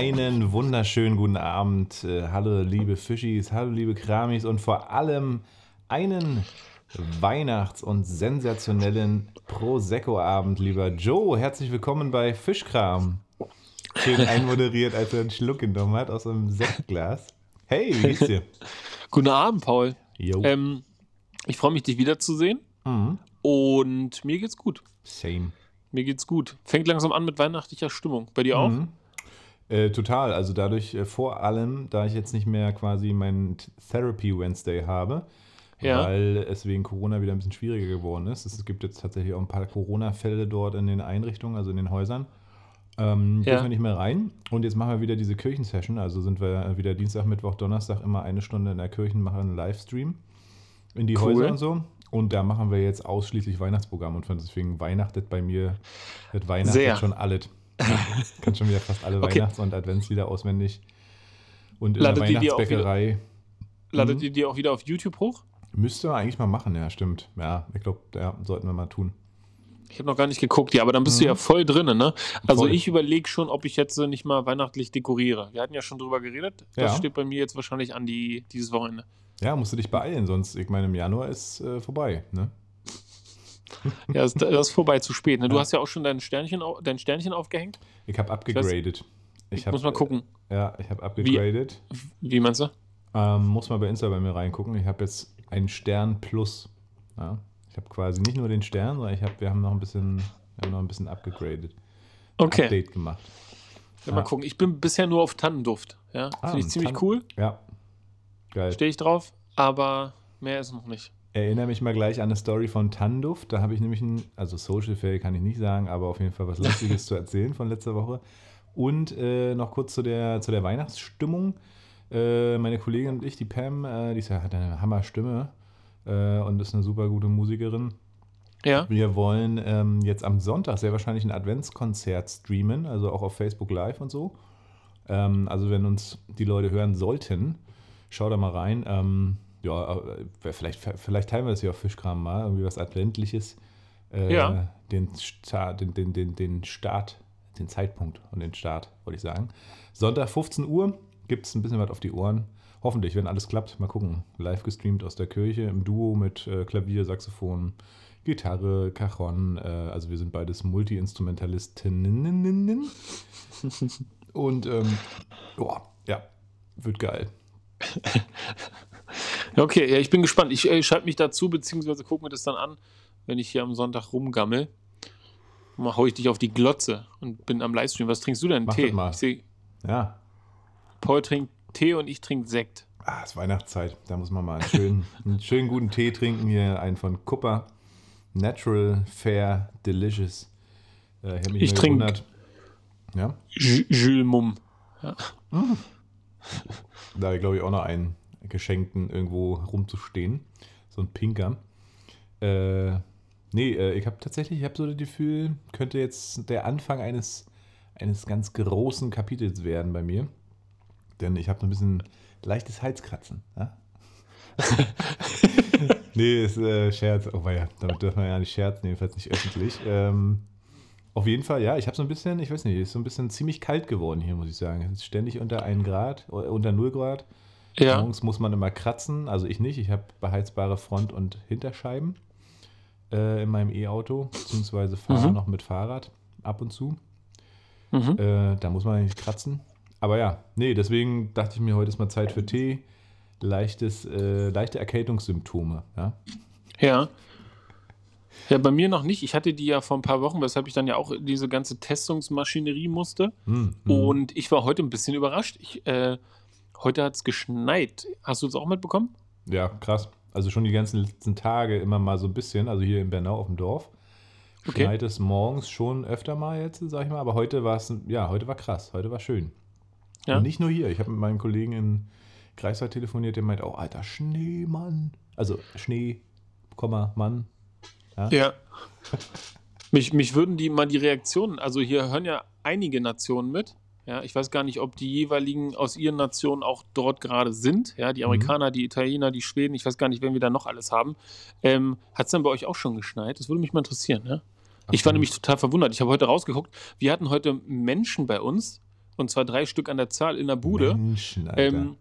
Einen wunderschönen guten Abend. Äh, hallo liebe Fischis, hallo liebe Kramis und vor allem einen Weihnachts- und sensationellen Prosecco-Abend, lieber Joe. Herzlich willkommen bei Fischkram. Schön einmoderiert, als er einen Schluck genommen hat aus einem Sektglas. Hey, wie geht's dir? Guten Abend, Paul. Jo. Ähm, ich freue mich, dich wiederzusehen. Mhm. Und mir geht's gut. Same. Mir geht's gut. Fängt langsam an mit weihnachtlicher Stimmung. Bei dir auch? Mhm. Äh, total. Also dadurch, äh, vor allem, da ich jetzt nicht mehr quasi meinen Therapy Wednesday habe, Ja. weil es wegen Corona wieder ein bisschen schwieriger geworden ist. Es gibt jetzt tatsächlich auch ein paar Corona-Fälle dort in den Einrichtungen, also in den Häusern. Ähm, Ja. Dürfen wir nicht mehr rein. Und jetzt machen wir wieder diese Kirchensession. Also sind wir wieder Dienstag, Mittwoch, Donnerstag immer eine Stunde in der Kirche machen einen Livestream in die Cool. Häuser und so. Und da machen wir jetzt ausschließlich Weihnachtsprogramm und von deswegen weihnachtet bei mir, wird Weihnachtet Sehr. schon alles. Kann schon wieder fast alle Okay. Weihnachts- und Adventslieder auswendig. Und in Ladet der ihr die auch Weihnachtsbäckerei Ladet Mhm. ihr die auch wieder auf YouTube hoch? müsste man eigentlich mal machen, ja, stimmt. Ja, ich glaube, ja, sollten wir mal tun. Ich habe noch gar nicht geguckt, ja, aber dann bist du ja voll drin, ne? Also Mhm. Voll. ich überlege schon, ob ich jetzt äh, nicht mal weihnachtlich dekoriere. Wir hatten ja schon drüber geredet. Das Ja. steht bei mir jetzt wahrscheinlich an die, dieses Wochenende. Ja, musst du dich beeilen, sonst, ich meine, im Januar ist äh, vorbei, ne? Ja, das, das ist vorbei zu spät. Ne? Du Ja. hast ja auch schon dein Sternchen, dein Sternchen aufgehängt. Ich habe abgegradet. Ich hab, Muss mal gucken. äh, Ja, ich habe abgegradet. Wie meinst du? Ähm, muss mal bei Insta bei mir reingucken. Ich habe jetzt einen Stern plus. Ja? Ich habe quasi nicht nur den Stern, sondern ich hab, wir haben noch ein bisschen, wir haben noch ein bisschen abgegradet. Okay. Update gemacht. Ja, mal gucken. Ich bin bisher nur auf Tannenduft. Ja, Ah, finde ich ziemlich Tannen- cool. Ja. Geil. Stehe ich drauf, aber mehr ist noch nicht. Erinnere mich mal gleich an eine Story von Tanduft. Da habe ich nämlich ein, also Social Fail kann ich nicht sagen, aber auf jeden Fall was Lustiges zu erzählen von letzter Woche. Und äh, noch kurz zu der, zu der Weihnachtsstimmung. Äh, meine Kollegin und ich, die Pam, äh, die ist ja, hat eine Hammerstimme äh, und ist eine super gute Musikerin. Ja, Wir wollen ähm, jetzt am Sonntag sehr wahrscheinlich ein Adventskonzert streamen, also auch auf Facebook Live und so. Ähm, also wenn uns die Leute hören sollten, schau da mal rein. Ähm, ja, äh, vielleicht, vielleicht teilen wir das hier auf Fischkram mal, irgendwie was Adventliches. Äh, Ja. Den, Start, den, den, den, den Start, den Zeitpunkt und den Start, wollte ich sagen. Sonntag 15 Uhr gibt es ein bisschen was auf die Ohren. Hoffentlich, wenn alles klappt, mal gucken. Live gestreamt aus der Kirche im Duo mit äh, Klavier, Saxophon, Gitarre, Cajon. Äh, also wir sind beides Multi-Instrumentalistinnen. Und ähm, boah, ja, wird geil. okay, ja, ich bin gespannt. Ich äh, schalte mich dazu, beziehungsweise gucke mir das dann an, wenn ich hier am Sonntag rumgammel. Mal hau ich dich auf die Glotze und bin am Livestream. Was trinkst du denn? Mach Tee? mal. Ich sehe, Ja, Paul trinkt Tee und ich trinke Sekt. ah, es ist Weihnachtszeit. Da muss man mal einen schönen, einen schönen guten Tee trinken. Hier einen von Kupper. Natural, fair, delicious. Äh, ich Ich immer trink- gewundert. Ja, J- Jules Mumm. da glaube ich auch noch einen geschenkten irgendwo rumzustehen. So ein pinker. Äh, nee, äh, ich habe tatsächlich, ich habe so das Gefühl, könnte jetzt der Anfang eines, eines ganz großen Kapitels werden bei mir. Denn ich habe so ein bisschen leichtes Halskratzen. Ja? nee, ist äh, Scherz. Oh, ja, damit dürfen wir ja nicht scherzen, jedenfalls nicht öffentlich. Ähm, auf jeden Fall, ja, ich habe so ein bisschen, ich weiß nicht, ist so ein bisschen ziemlich kalt geworden hier, muss ich sagen. Es ist ständig unter 1 Grad, äh, unter 0 Grad. Ja, Morgens muss man immer kratzen, also ich nicht. Ich habe beheizbare Front- und Hinterscheiben äh, in meinem E-Auto, beziehungsweise fahre Mhm. noch mit Fahrrad ab und zu. mhm. Äh, da muss man nicht kratzen. Aber ja, nee, deswegen dachte ich mir, heute ist mal Zeit für Tee. Leichtes, äh, leichte Erkältungssymptome. Ja? ja. Ja, bei mir noch nicht. Ich hatte die ja vor ein paar Wochen, weshalb ich dann ja auch diese ganze Testungsmaschinerie musste. Hm, hm. Und ich war heute ein bisschen überrascht. Ich, äh, heute hat es geschneit. Hast du es auch mitbekommen? Ja, krass. Also schon die ganzen letzten Tage immer mal so ein bisschen, also hier in Bernau auf dem Dorf. Okay. Schneit es morgens schon öfter mal jetzt, sag ich mal, aber heute war es, ja, heute war krass, heute war schön. Ja. Und nicht nur hier, ich habe mit meinem Kollegen in Greifswald telefoniert, der meint, oh, alter Schneemann. Also Schnee, Komma, Mann. Ja. mich, mich würden die mal die Reaktionen, also hier hören ja einige Nationen mit. Ja, ich weiß gar nicht, ob die jeweiligen aus ihren Nationen auch dort gerade sind. Ja, die Amerikaner, die Italiener, die Schweden, ich weiß gar nicht, wen wir da noch alles haben. Ähm, Hat es dann bei euch auch schon geschneit? Das würde mich mal interessieren. Ja? Ich war nämlich total verwundert. Ich habe heute rausgeguckt, wir hatten heute Menschen bei uns und zwar drei Stück an der Zahl in der Bude. Menschen. Ähm,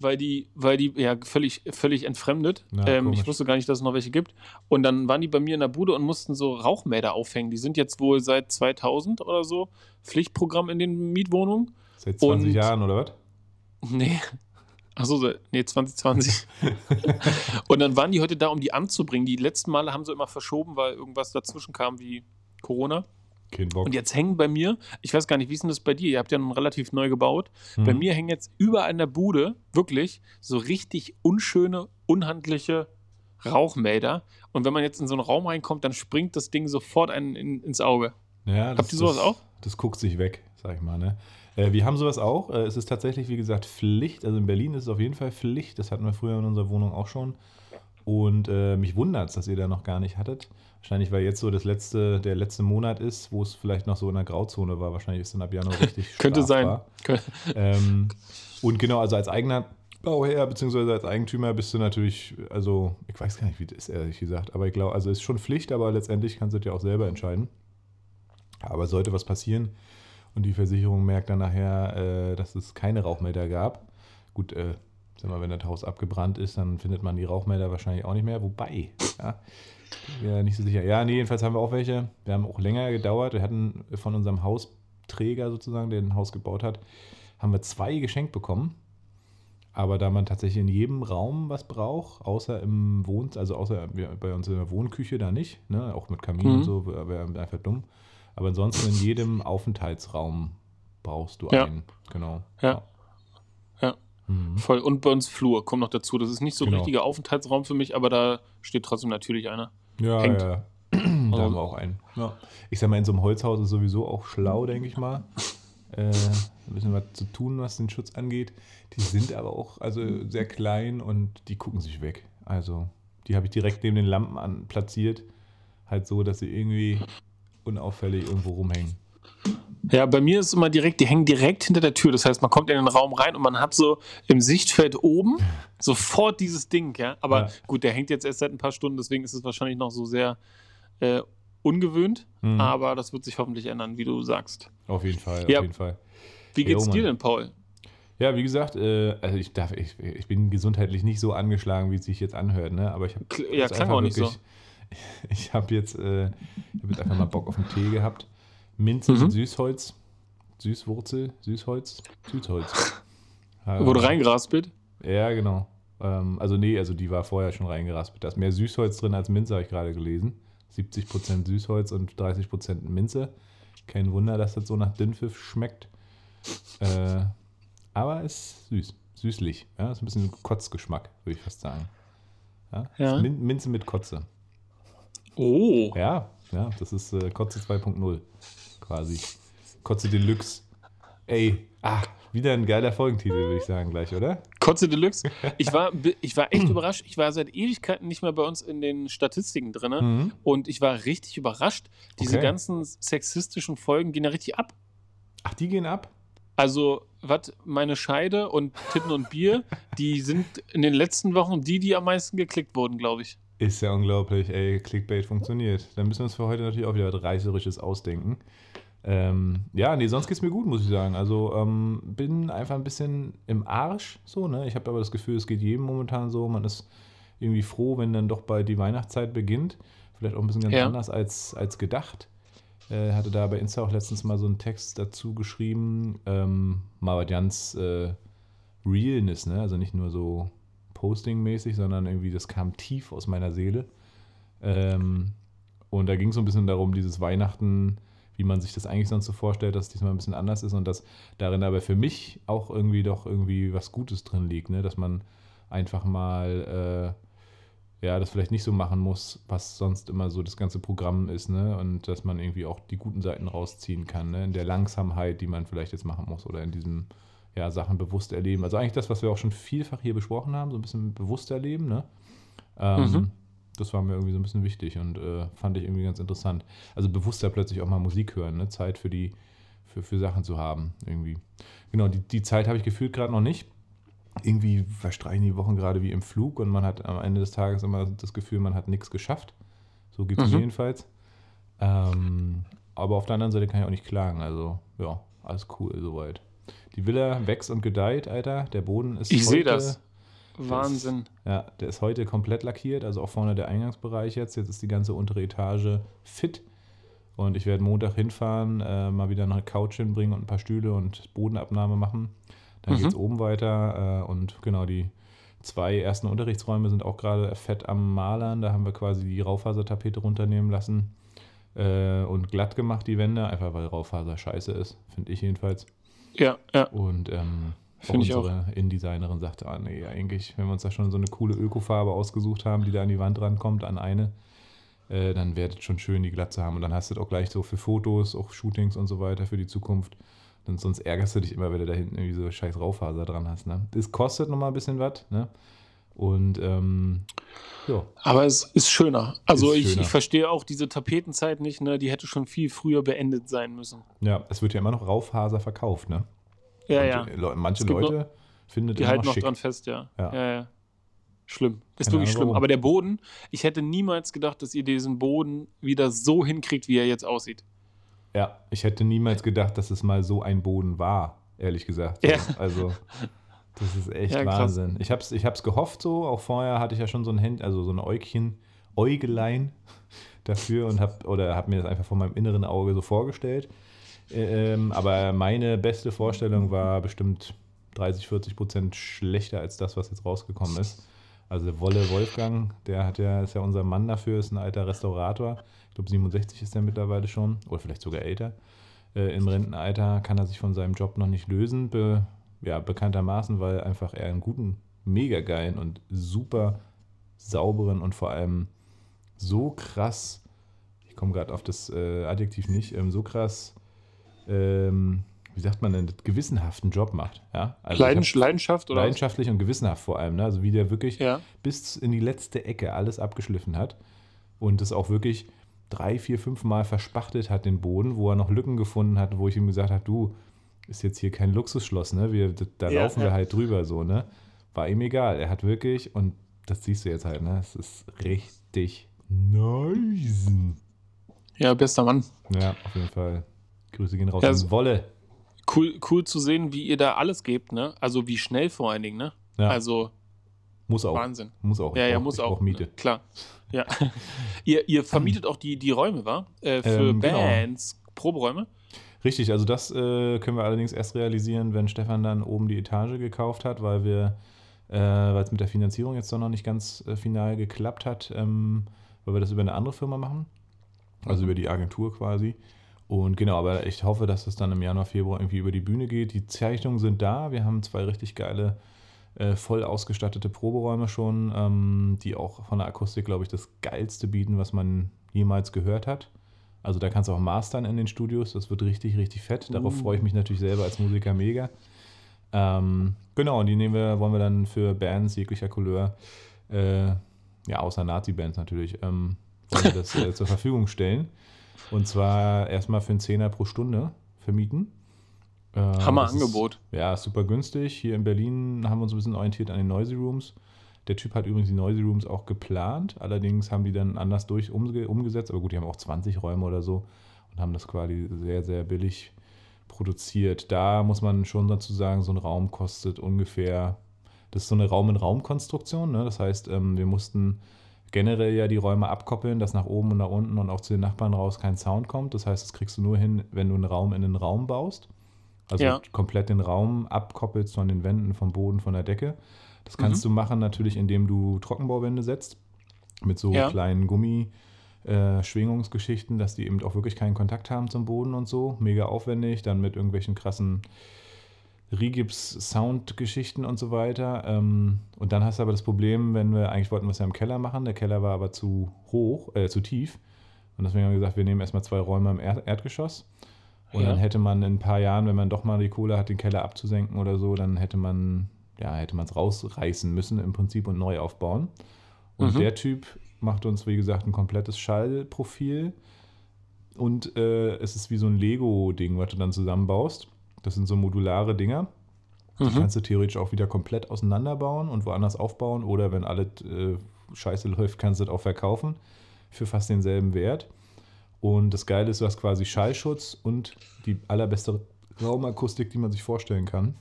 weil die, weil die, ja, völlig, völlig entfremdet. Ja, ähm, ich wusste gar nicht, dass es noch welche gibt. Und dann waren die bei mir in der Bude und mussten so Rauchmäder aufhängen. Die sind jetzt wohl seit 2000 oder so Pflichtprogramm in den Mietwohnungen. Seit 20 und- Jahren, oder was? Nee. Achso, nee, 2020. und dann waren die heute da, um die anzubringen. Die letzten Male haben sie immer verschoben, weil irgendwas dazwischen kam wie Corona. Kein Bock. Und jetzt hängen bei mir, ich weiß gar nicht, wie ist denn das bei dir? Ihr habt ja nun relativ neu gebaut. Bei Mhm. mir hängen jetzt überall in der Bude wirklich so richtig unschöne, unhandliche Rauchmelder. Und wenn man jetzt in so einen Raum reinkommt, dann springt das Ding sofort einen in, ins Auge. Ja, Habt ihr sowas das, auch? Das guckt sich weg, sag ich mal. Ne? Äh, wir haben sowas auch. Äh, es ist tatsächlich, wie gesagt, Pflicht. Also in Berlin ist es auf jeden Fall Pflicht. Das hatten wir früher in unserer Wohnung auch schon. Und äh, mich wundert es, dass ihr da noch gar nicht hattet. Wahrscheinlich, weil jetzt so das letzte, der letzte Monat ist, wo es vielleicht noch so in der Grauzone war. Wahrscheinlich ist dann ab Januar richtig Könnte sein. Ähm, und genau, also als eigener Bauherr bzw. als Eigentümer bist du natürlich, also ich weiß gar nicht, wie das ist, ehrlich gesagt, aber ich glaube, also ist schon Pflicht, aber letztendlich kannst du das ja auch selber entscheiden. Aber sollte was passieren und die Versicherung merkt dann nachher, äh, dass es keine Rauchmelder gab, gut, äh, sag mal, wenn das Haus abgebrannt ist, dann findet man die Rauchmelder wahrscheinlich auch nicht mehr, wobei, ja, mir nicht so sicher. Ja, nee, jedenfalls haben wir auch welche. Wir haben auch länger gedauert. Wir hatten von unserem Hausträger sozusagen, der ein Haus gebaut hat, haben wir zwei geschenkt bekommen. Aber da man tatsächlich in jedem Raum was braucht, außer im Wohn, also außer bei uns in der Wohnküche da nicht, ne? auch mit Kamin Mhm. und so, wäre wär einfach dumm. Aber ansonsten in jedem Aufenthaltsraum brauchst du Ja. einen. Genau. Ja. Mhm. Voll. Und bei uns Flur kommt noch dazu. Das ist nicht so ein Genau. richtiger Aufenthaltsraum für mich, aber da steht trotzdem natürlich einer. Ja, Hängt. ja. da haben wir auch einen. Ja. Ich sag mal, in so einem Holzhaus ist sowieso auch schlau, denke ich mal. Äh, ein bisschen was zu tun, was den Schutz angeht. Die sind aber auch also sehr klein und die gucken sich weg. Also, die habe ich direkt neben den Lampen an, platziert. Halt so, dass sie irgendwie unauffällig irgendwo rumhängen. Ja, bei mir ist immer direkt, die hängen direkt hinter der Tür. Das heißt, man kommt in den Raum rein und man hat so im Sichtfeld oben sofort dieses Ding, ja. Aber Ja. gut, der hängt jetzt erst seit ein paar Stunden, deswegen ist es wahrscheinlich noch so sehr äh, ungewöhnt. Mhm. Aber das wird sich hoffentlich ändern, wie du sagst. Auf jeden Fall, Ja. auf jeden Fall. Wie geht's Jo, dir Mann. denn, Paul? Ja, wie gesagt, äh, also ich darf, ich, ich bin gesundheitlich nicht so angeschlagen, wie es sich jetzt anhört, ne? Aber ich habe ja, klang auch nicht so. Ich habe jetzt, äh, ich hab jetzt einfach mal Bock auf einen Tee gehabt. Minze Mhm. mit Süßholz, Süßwurzel, Süßholz, Süßholz. Wurde Ähm, reingeraspelt? Ja, genau. Ähm, also nee, also die war vorher schon reingeraspelt. Da ist mehr Süßholz drin als Minze, habe ich gerade gelesen. 70% Süßholz und 30% Minze. Kein Wunder, dass das so nach Dünnpfiff schmeckt. Äh, aber ist süß, süßlich. Ja, ist ein bisschen Kotzgeschmack, würde ich fast sagen. Ja, Ja. Min Minze mit Kotze. Oh. Ja, ja, das ist äh, Kotze 2.0 quasi. Kotze Deluxe. Ey, ah, wieder ein geiler Folgentitel, würde ich sagen, gleich, oder? Kotze Deluxe. Ich war, ich war echt überrascht. Ich war seit Ewigkeiten nicht mehr bei uns in den Statistiken drin. Mhm. Und ich war richtig überrascht. Diese Okay. ganzen sexistischen Folgen gehen ja richtig ab. Ach, die gehen ab? Also, was meine Scheide und Titten und Bier, die sind in den letzten Wochen die, die am meisten geklickt wurden, glaube ich. Ist ja unglaublich, ey, Clickbait funktioniert. Dann müssen wir uns für heute natürlich auch wieder was Reißerisches ausdenken. Ähm, ja, nee, sonst geht's mir gut, muss ich sagen. Also ähm, bin einfach ein bisschen im Arsch, so, ne? Ich habe aber das Gefühl, es geht jedem momentan so. Man ist irgendwie froh, wenn dann doch bald die Weihnachtszeit beginnt. Vielleicht auch ein bisschen ganz Ja. anders als, als gedacht. Äh, hatte da bei Insta auch letztens mal so einen Text dazu geschrieben. Ähm, mal was ganz äh, Realness, ne? Also nicht nur so Posting-mäßig, sondern irgendwie, das kam tief aus meiner Seele. Ähm, und da ging es so ein bisschen darum, dieses Weihnachten, wie man sich das eigentlich sonst so vorstellt, dass es diesmal ein bisschen anders ist und dass darin aber für mich auch irgendwie doch irgendwie was Gutes drin liegt, ne? dass man einfach mal äh, ja, das vielleicht nicht so machen muss, was sonst immer so das ganze Programm ist, ne? Und dass man irgendwie auch die guten Seiten rausziehen kann, ne? In der Langsamkeit, die man vielleicht jetzt machen muss oder in diesem ja, Sachen bewusst erleben. Also eigentlich das, was wir auch schon vielfach hier besprochen haben, so ein bisschen bewusst erleben, ne? Ähm, Mhm. Das war mir irgendwie so ein bisschen wichtig und äh, fand ich irgendwie ganz interessant. Also bewusster plötzlich auch mal Musik hören, ne? Zeit für die, für, für Sachen zu haben, irgendwie. Genau, die, die Zeit habe ich gefühlt gerade noch nicht. Irgendwie verstreichen die Wochen gerade wie im Flug und man hat am Ende des Tages immer das Gefühl, man hat nichts geschafft. So geht es Mhm. mir jedenfalls. Ähm, aber auf der anderen Seite kann ich auch nicht klagen. Also, ja, alles cool soweit. Die Villa wächst und gedeiht, Alter. Der Boden ist. Ich sehe das. Wahnsinn. Ja, der ist heute komplett lackiert, also auch vorne der Eingangsbereich jetzt. Jetzt ist die ganze untere Etage fit. Und ich werde Montag hinfahren, äh, mal wieder eine Couch hinbringen und ein paar Stühle und Bodenabnahme machen. Dann Mhm. geht es oben weiter äh, und genau die zwei ersten Unterrichtsräume sind auch gerade fett am Malern. Da haben wir quasi die Raufasertapete runternehmen lassen äh, und glatt gemacht die Wände, einfach weil Raufaser scheiße ist, finde ich jedenfalls. Ja, ja. Und ähm, Finde ich unsere Innendesignerin sagte, ah nee, eigentlich, wenn wir uns da schon so eine coole Ökofarbe ausgesucht haben, die da an die Wand rankommt, an eine, äh, dann wäre das schon schön, die glatt zu haben. Und dann hast du das auch gleich so für Fotos, auch Shootings und so weiter für die Zukunft. Denn sonst ärgerst du dich immer, wenn du da hinten irgendwie so scheiß Raufaser dran hast. Ne? Das kostet nochmal ein bisschen was. Ne? Und ähm, ja, Aber es ist schöner. Also Ist ich, schöner. ich verstehe auch diese Tapetenzeit nicht, ne? Die hätte schon viel früher beendet sein müssen. ja, es wird ja immer noch Raufaser verkauft. Ne? Ja, ja. Leu- Manche Leute finden Die das immer halten noch noch schick. dran fest, ja. Ja. Ja, ja. Schlimm. Ist Keine wirklich Ahnung, schlimm. warum. Aber der Boden, ich hätte niemals gedacht, dass ihr diesen Boden wieder so hinkriegt, wie er jetzt aussieht. Ja, ich hätte niemals gedacht, dass es mal so ein Boden war, ehrlich gesagt. Ja. Also, das ist echt Ja, krass. Wahnsinn. Ich habe es ich hab's gehofft so, auch vorher hatte ich ja schon so ein Händ, also so ein Äugchen, Äugelein dafür und habe oder habe mir das einfach von meinem inneren Auge so vorgestellt. Ähm, aber meine beste Vorstellung war bestimmt 30, 40 Prozent schlechter als das, was jetzt rausgekommen ist. Also Wolle Wolfgang, der hat ja, ist ja unser Mann dafür, ist ein alter Restaurator. Ich glaube 67 ist er mittlerweile schon, oder vielleicht sogar älter. Äh, Im Rentenalter kann er sich von seinem Job noch nicht lösen, be, ja, bekanntermaßen, weil einfach er einen guten, mega geilen und super sauberen und vor allem so krass, ich komme gerade auf das äh, Adjektiv nicht, ähm, so krass, ähm, wie sagt man denn, gewissenhaften Job macht. Ja? Also Leidens Leidenschaft oder? was? leidenschaftlich und gewissenhaft vor allem. Ne? Also wie der wirklich Ja. bis in die letzte Ecke alles abgeschliffen hat und das auch wirklich drei, vier, fünf Mal verspachtelt hat, den Boden, wo er noch Lücken gefunden hat, wo ich ihm gesagt habe, du, ist jetzt hier kein Luxusschloss, ne? Wir, da Ja, laufen wir halt drüber so, ne? War ihm egal. Er hat wirklich, und das siehst du jetzt halt, ne? Es ist richtig nice. ja, bester Mann. Ja, auf jeden Fall. Grüße gehen raus Ja, an so- Wolle. Cool, cool zu sehen, wie ihr da alles gebt, ne? Also wie schnell vor allen Dingen, ne? Ja, Also muss auch. Wahnsinn. Muss auch. Ja, ja, brauch- muss auch. Miete. Klar. Ja. ihr, ihr vermietet auch die, die Räume, wa? Äh, für Ähm, genau. Bands, Proberäume? Richtig, also das äh, können wir allerdings erst realisieren, wenn Stefan dann oben die Etage gekauft hat, weil wir, äh, weil es mit der Finanzierung jetzt doch noch nicht ganz äh, final geklappt hat, ähm, weil wir das über eine andere Firma machen, also über die Agentur quasi. Und genau, aber ich hoffe, dass es dann im Januar, Februar irgendwie über die Bühne geht. Die Zeichnungen sind da. Wir haben zwei richtig geile, äh, voll ausgestattete Proberäume schon, ähm, die auch von der Akustik, glaube ich, das geilste bieten, was man jemals gehört hat. Also da kannst du auch mastern in den Studios. Das wird richtig, richtig fett. Darauf Uh. freue ich mich natürlich selber als Musiker mega. Ähm, genau, und die nehmen wir, wollen wir dann für Bands jeglicher Couleur, äh, ja, außer Nazi-Bands natürlich, ähm, wollen wir das äh, zur Verfügung stellen. Und zwar erstmal für einen Zehner pro Stunde vermieten. Äh, Hammer das ist- Angebot. ja, super günstig. Hier in Berlin haben wir uns ein bisschen orientiert an den Noisy Rooms. Der Typ hat übrigens die Noisy Rooms auch geplant. Allerdings haben die dann anders durch umge umgesetzt. Aber gut, die haben auch 20 Räume oder so und haben das quasi sehr, sehr billig produziert. Da muss man schon dazu sagen, so ein Raum kostet ungefähr, das ist so eine Raum-in-Raum-Konstruktion. Ne? Das heißt, ähm, wir mussten generell ja die Räume abkoppeln, dass nach oben und nach unten und auch zu den Nachbarn raus kein Sound kommt. Das heißt, das kriegst du nur hin, wenn du einen Raum in einen Raum baust. Also Ja. komplett den Raum abkoppelst von den Wänden, vom Boden, von der Decke. Das kannst Mhm. du machen natürlich, indem du Trockenbauwände setzt mit so Ja. kleinen Gummi-Schwingungsgeschichten, dass die eben auch wirklich keinen Kontakt haben zum Boden und so. Mega aufwendig, dann mit irgendwelchen krassen Rigips-Sound-Geschichten und so weiter. Ähm, und dann hast du aber das Problem, wenn wir, eigentlich wollten wir es ja im Keller machen, der Keller war aber zu hoch, äh, zu tief. Und deswegen haben wir gesagt, wir nehmen erstmal zwei Räume im Erd Erdgeschoss. Und Ja. dann hätte man in ein paar Jahren, wenn man doch mal die Kohle hat, den Keller abzusenken oder so, dann hätte man, ja, hätte man es rausreißen müssen im Prinzip und neu aufbauen. Und Mhm. der Typ macht uns, wie gesagt, ein komplettes Schallprofil. Und äh, es ist wie so ein Lego-Ding, was du dann zusammenbaust. Das sind so modulare Dinger. Die Mhm. kannst du theoretisch auch wieder komplett auseinanderbauen und woanders aufbauen. Oder wenn alles äh, scheiße läuft, kannst du das auch verkaufen für fast denselben Wert. Und das Geile ist, du hast quasi Schallschutz und die allerbeste Raumakustik, die man sich vorstellen kann.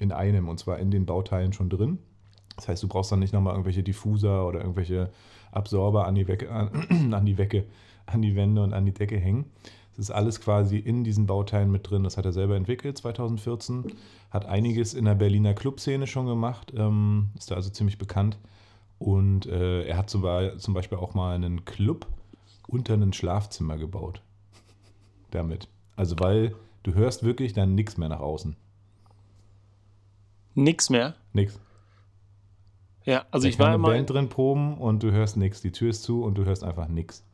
In einem, und zwar in den Bauteilen schon drin. Das heißt, du brauchst dann nicht nochmal irgendwelche Diffuser oder irgendwelche Absorber an die, Wecke, an, an die Wecke, an die Wände und an die Decke hängen. Das ist alles quasi in diesen Bauteilen mit drin. Das hat er selber entwickelt 2014. Hat einiges in der Berliner Clubszene schon gemacht. Ähm, ist da also ziemlich bekannt. Und äh, er hat zum, zum Beispiel auch mal einen Club unter ein Schlafzimmer gebaut. Damit. Also, weil du hörst wirklich dann nichts mehr nach außen. Nix mehr? Nix. Ja, also ich kann war eine immer, Band drin proben und du hörst nichts. Die Tür ist zu und du hörst einfach nichts.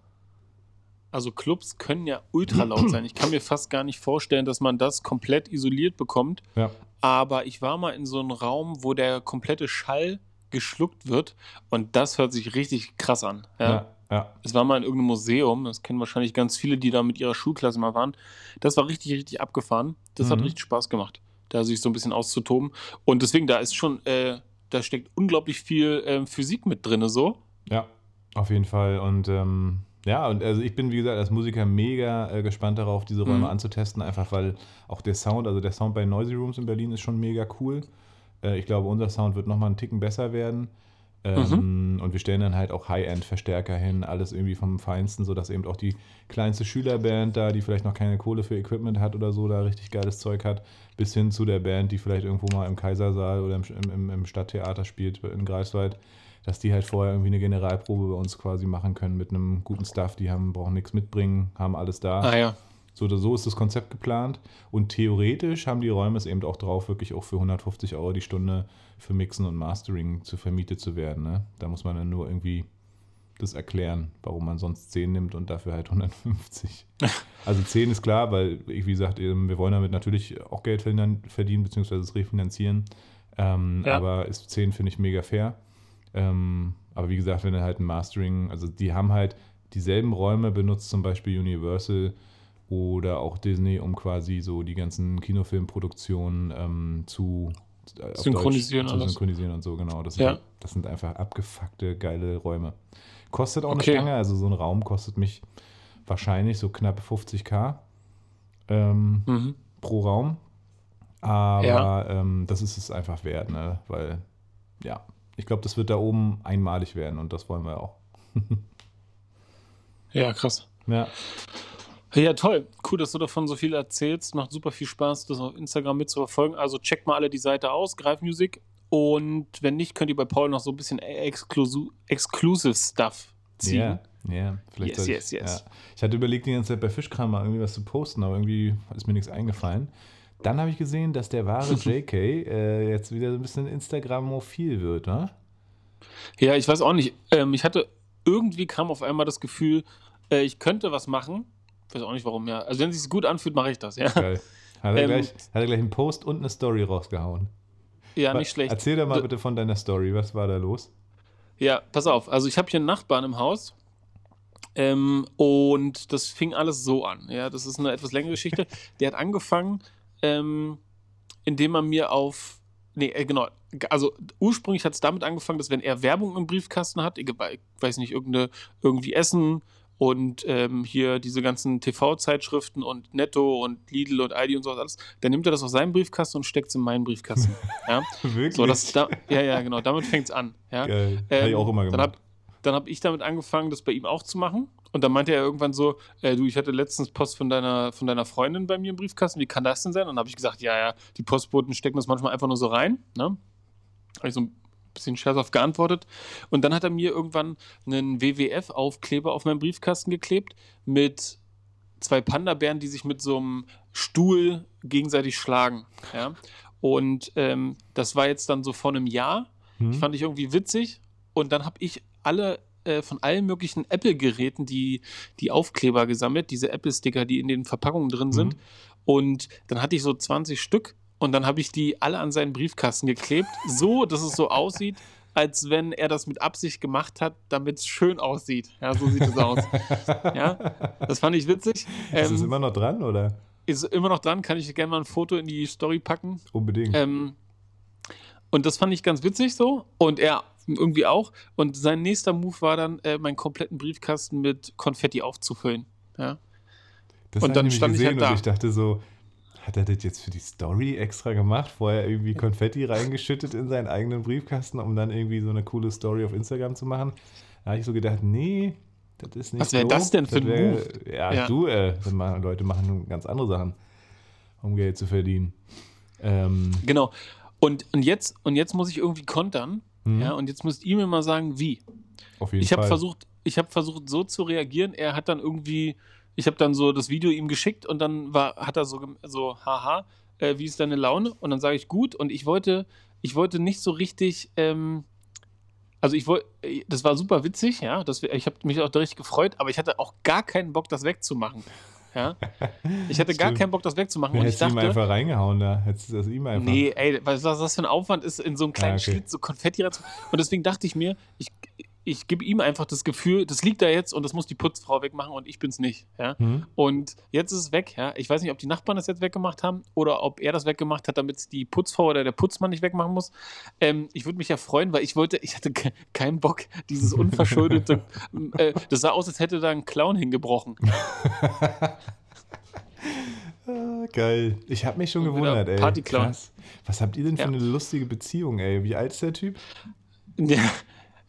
Also Clubs können ja ultra laut sein. Ich kann mir fast gar nicht vorstellen, dass man das komplett isoliert bekommt. Ja. Aber ich war mal in so einem Raum, wo der komplette Schall geschluckt wird und das hört sich richtig krass an. Ja. Ja, ja. Es war mal in irgendeinem Museum, das kennen wahrscheinlich ganz viele, die da mit ihrer Schulklasse mal waren. Das war richtig, richtig abgefahren. Das hat Mhm. richtig Spaß gemacht, da sich so ein bisschen auszutoben. Und deswegen, da ist schon, äh, da steckt unglaublich viel ähm, Physik mit drin, so. Ja, auf jeden Fall. Und ähm, ja, und also ich bin, wie gesagt, als Musiker mega äh, gespannt darauf, diese Räume Mhm. anzutesten, einfach weil auch der Sound, also der Sound bei Noisy Rooms in Berlin ist schon mega cool. Äh, ich glaube, unser Sound wird nochmal einen Ticken besser werden. Ähm, Mhm. Und wir stellen dann halt auch High-End-Verstärker hin, alles irgendwie vom Feinsten, sodass eben auch die kleinste Schülerband da, die vielleicht noch keine Kohle für Equipment hat oder so, da richtig geiles Zeug hat, bis hin zu der Band, die vielleicht irgendwo mal im Kaisersaal oder im, im, im Stadttheater spielt in Greifswald, dass die halt vorher irgendwie eine Generalprobe bei uns quasi machen können mit einem guten Stuff. Die haben, brauchen nichts mitbringen, haben alles da. Ah ja. So oder so ist das Konzept geplant. Und theoretisch haben die Räume es eben auch drauf, wirklich auch für 150 Euro die Stunde für Mixen und Mastering zu vermietet zu werden. Ne? Da muss man dann nur irgendwie das erklären, warum man sonst 10 nimmt und dafür halt 150. Also 10 ist klar, weil, ich, wie gesagt, wir wollen damit natürlich auch Geld verdienen, verdienen beziehungsweise es refinanzieren. Ähm, Ja. Aber ist 10 finde ich mega fair. Ähm, aber wie gesagt, wenn er halt ein Mastering, also die haben halt dieselben Räume benutzt, zum Beispiel Universal oder auch Disney, um quasi so die ganzen Kinofilmproduktionen ähm, zu äh, Synchronisieren Deutsch, zu synchronisieren und so, genau. Das, Ja. sind, das sind einfach abgefuckte, geile Räume. Kostet auch eine Okay. Stange, also so ein Raum kostet mich wahrscheinlich so knapp 50k ähm, Mhm. pro Raum. Aber Ja. ähm, das ist es einfach wert, ne? Weil, ja, ich glaube, das wird da oben einmalig werden und das wollen wir auch. Ja, krass. Ja, Ja, toll. Cool, dass du davon so viel erzählst. Macht super viel Spaß, das auf Instagram mitzuverfolgen. Also checkt mal alle die Seite aus, Greif Music. Und wenn nicht, könnt ihr bei Paul noch so ein bisschen Exclusive, Exclusive Stuff ziehen. ja, ja. Vielleicht Yes, ich, yes, yes. Ja. Ich hatte überlegt, die ganze Zeit bei Fischkram mal irgendwie was zu posten, aber irgendwie ist mir nichts eingefallen. Dann habe ich gesehen, dass der wahre JK äh, jetzt wieder so ein bisschen Instagram-mophil wird, ne? Ja, ich weiß auch nicht. Ähm, ich hatte irgendwie kam auf einmal das Gefühl, äh, ich könnte was machen. Ich weiß auch nicht warum, ja. Also wenn es sich gut anfühlt, mache ich das, ja. Geil. Hat er, Ähm, gleich, hat er gleich einen Post und eine Story rausgehauen. Ja, nicht schlecht. Erzähl doch mal Du- bitte von deiner Story. Was war da los? Ja, pass auf. Also ich habe hier einen Nachbarn im Haus. Ähm, und das fing alles so an. Ja, das ist eine etwas längere Geschichte. Der hat angefangen, ähm, indem er mir auf. Nee, äh, genau. Also ursprünglich hat es damit angefangen, dass wenn er Werbung im Briefkasten hat, ich weiß nicht, irgendeine, irgendwie Essen und ähm, hier diese ganzen TV-Zeitschriften und Netto und Lidl und Aldi und sowas alles, dann nimmt er das aus seinem Briefkasten und steckt es in meinen Briefkasten. ja, Wirklich? so, das, da, ja, ja, genau, damit fängt es an. Ja. Geil. Habe ich Ähm, auch immer Dann gemacht. habe dann hab ich damit angefangen, das bei ihm auch zu machen. Und dann meinte er irgendwann so, äh, du, ich hatte letztens Post von deiner, von deiner Freundin bei mir im Briefkasten, wie kann das denn sein? Und dann habe ich gesagt, ja, ja, die Postboten stecken das manchmal einfach nur so rein. Ne? Habe ich so ein bisschen scherzhaft geantwortet. Und dann hat er mir irgendwann einen WWF-Aufkleber auf meinen Briefkasten geklebt mit zwei Panda-Bären, die sich mit so einem Stuhl gegenseitig schlagen. Ja? Und ähm, das war jetzt dann so vor einem Jahr. Hm? Fand ich irgendwie witzig. Und dann habe ich alle äh, von allen möglichen Apple-Geräten die, die Aufkleber gesammelt, diese Apple-Sticker, die in den Verpackungen drin sind. Mhm. Und dann hatte ich so 20 Stück und dann habe ich die alle an seinen Briefkasten geklebt, so dass es so aussieht, als wenn er das mit Absicht gemacht hat, damit es schön aussieht. Ja, so sieht es aus. Ja, das fand ich witzig. Ist es Ähm, immer noch dran oder? ist immer noch dran, kann ich gerne mal ein Foto in die Story packen. Unbedingt. Ähm, und das fand ich ganz witzig so. Und er irgendwie auch. Und sein nächster Move war dann, äh, meinen kompletten Briefkasten mit Konfetti aufzufüllen. Ja. das und dann stand ich halt da. und ich dachte so, Hat er das jetzt für die Story extra gemacht? Vorher irgendwie Konfetti reingeschüttet in seinen eigenen Briefkasten, um dann irgendwie so eine coole Story auf Instagram zu machen? Da habe ich so gedacht, nee, das ist nicht Was wäre so. das denn für ein wär- Move? Ja, Ja. du, äh, das machen, Leute machen ganz andere Sachen, um Geld zu verdienen. Ähm, Genau. Und, und, jetzt, und jetzt muss ich irgendwie kontern. Mhm. Ja, und jetzt müsst ihr mir mal sagen, wie. auf jeden Ich habe versucht, ich habe versucht, so zu reagieren. Er hat dann irgendwie, ich habe dann so das Video ihm geschickt und dann war, hat er so, so haha, äh, wie ist deine Laune? Und dann sage ich gut. Und ich wollte, ich wollte nicht so richtig, ähm, also ich wollte, das war super witzig, ja. Das, ich habe mich auch richtig gefreut, aber ich hatte auch gar keinen Bock, das wegzumachen. Ja. Ich hatte gar keinen Bock, das wegzumachen. Ja, und ich hättest du ihm dachte, einfach reingehauen da. Hättest du das ihm einfach. Nee, ey, was, was das für ein Aufwand ist, in so einem kleinen Ah, okay. Schlitz so Konfetti rein. Und deswegen dachte ich mir, ich, ich gebe ihm einfach das Gefühl, das liegt da jetzt und das muss die Putzfrau wegmachen und ich bin's nicht. Ja? Hm? Und jetzt ist es weg. Ja? Ich weiß nicht, ob die Nachbarn das jetzt weggemacht haben oder ob er das weggemacht hat, damit es die Putzfrau oder der Putzmann nicht wegmachen muss. Ähm, ich würde mich ja freuen, weil ich wollte, ich hatte ke keinen Bock, dieses unverschuldete, äh, das sah aus, als hätte da ein Clown hingebrochen. Ah, geil. Ich habe mich schon Und gewundert, ey. Partyclown. Was habt ihr denn für Ja. eine lustige Beziehung, ey? Wie alt ist der Typ? Der,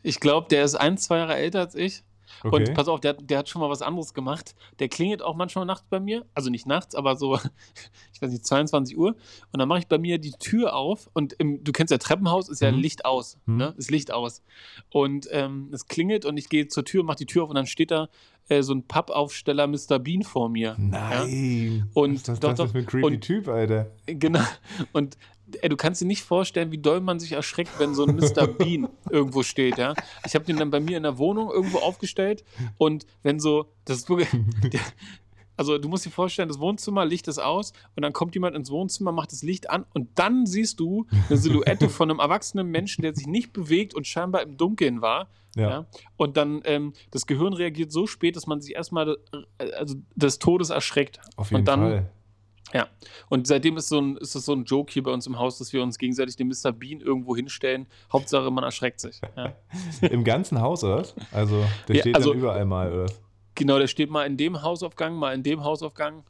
ich glaube, der ist ein, zwei Jahre älter als ich. Okay. Und pass auf, der, der hat schon mal was anderes gemacht. Der klingelt auch manchmal nachts bei mir. Also nicht nachts, aber so, ich weiß nicht, 22 Uhr. Und dann mache ich bei mir die Tür auf. Und im, du kennst ja Treppenhaus, ist ja Mhm. Licht aus. Mhm. Ne? Ist Licht aus. Und ähm, es klingelt und ich gehe zur Tür, mache die Tür auf und dann steht da äh, so ein Pappaufsteller Mr. Bean vor mir. Nein. Und Was ist das, doch, das doch. ist ein creepy Und- Typ, Alter. Genau. Und ey, du kannst dir nicht vorstellen, wie doll man sich erschreckt, wenn so ein Mr. Bean irgendwo steht, ja. Ich habe den dann bei mir in der Wohnung irgendwo aufgestellt und wenn so, das ist wirklich, also du musst dir vorstellen, das Wohnzimmer, Licht ist aus und dann kommt jemand ins Wohnzimmer, macht das Licht an und dann siehst du eine Silhouette von einem erwachsenen Menschen, der sich nicht bewegt und scheinbar im Dunkeln war. Ja. Ja. Und dann ähm, das Gehirn reagiert so spät, dass man sich erstmal äh, also des Todes erschreckt. Auf jeden und dann, Fall. Ja, und seitdem ist, so ein, ist das so ein Joke hier bei uns im Haus, dass wir uns gegenseitig den Mr. Bean irgendwo hinstellen. Hauptsache, man erschreckt sich. Ja. Im ganzen Haus, oder? was? Also, der Ja, steht also- dann überall mal, oder? was? Genau, der steht mal in dem Hausaufgang, mal in dem Hausaufgang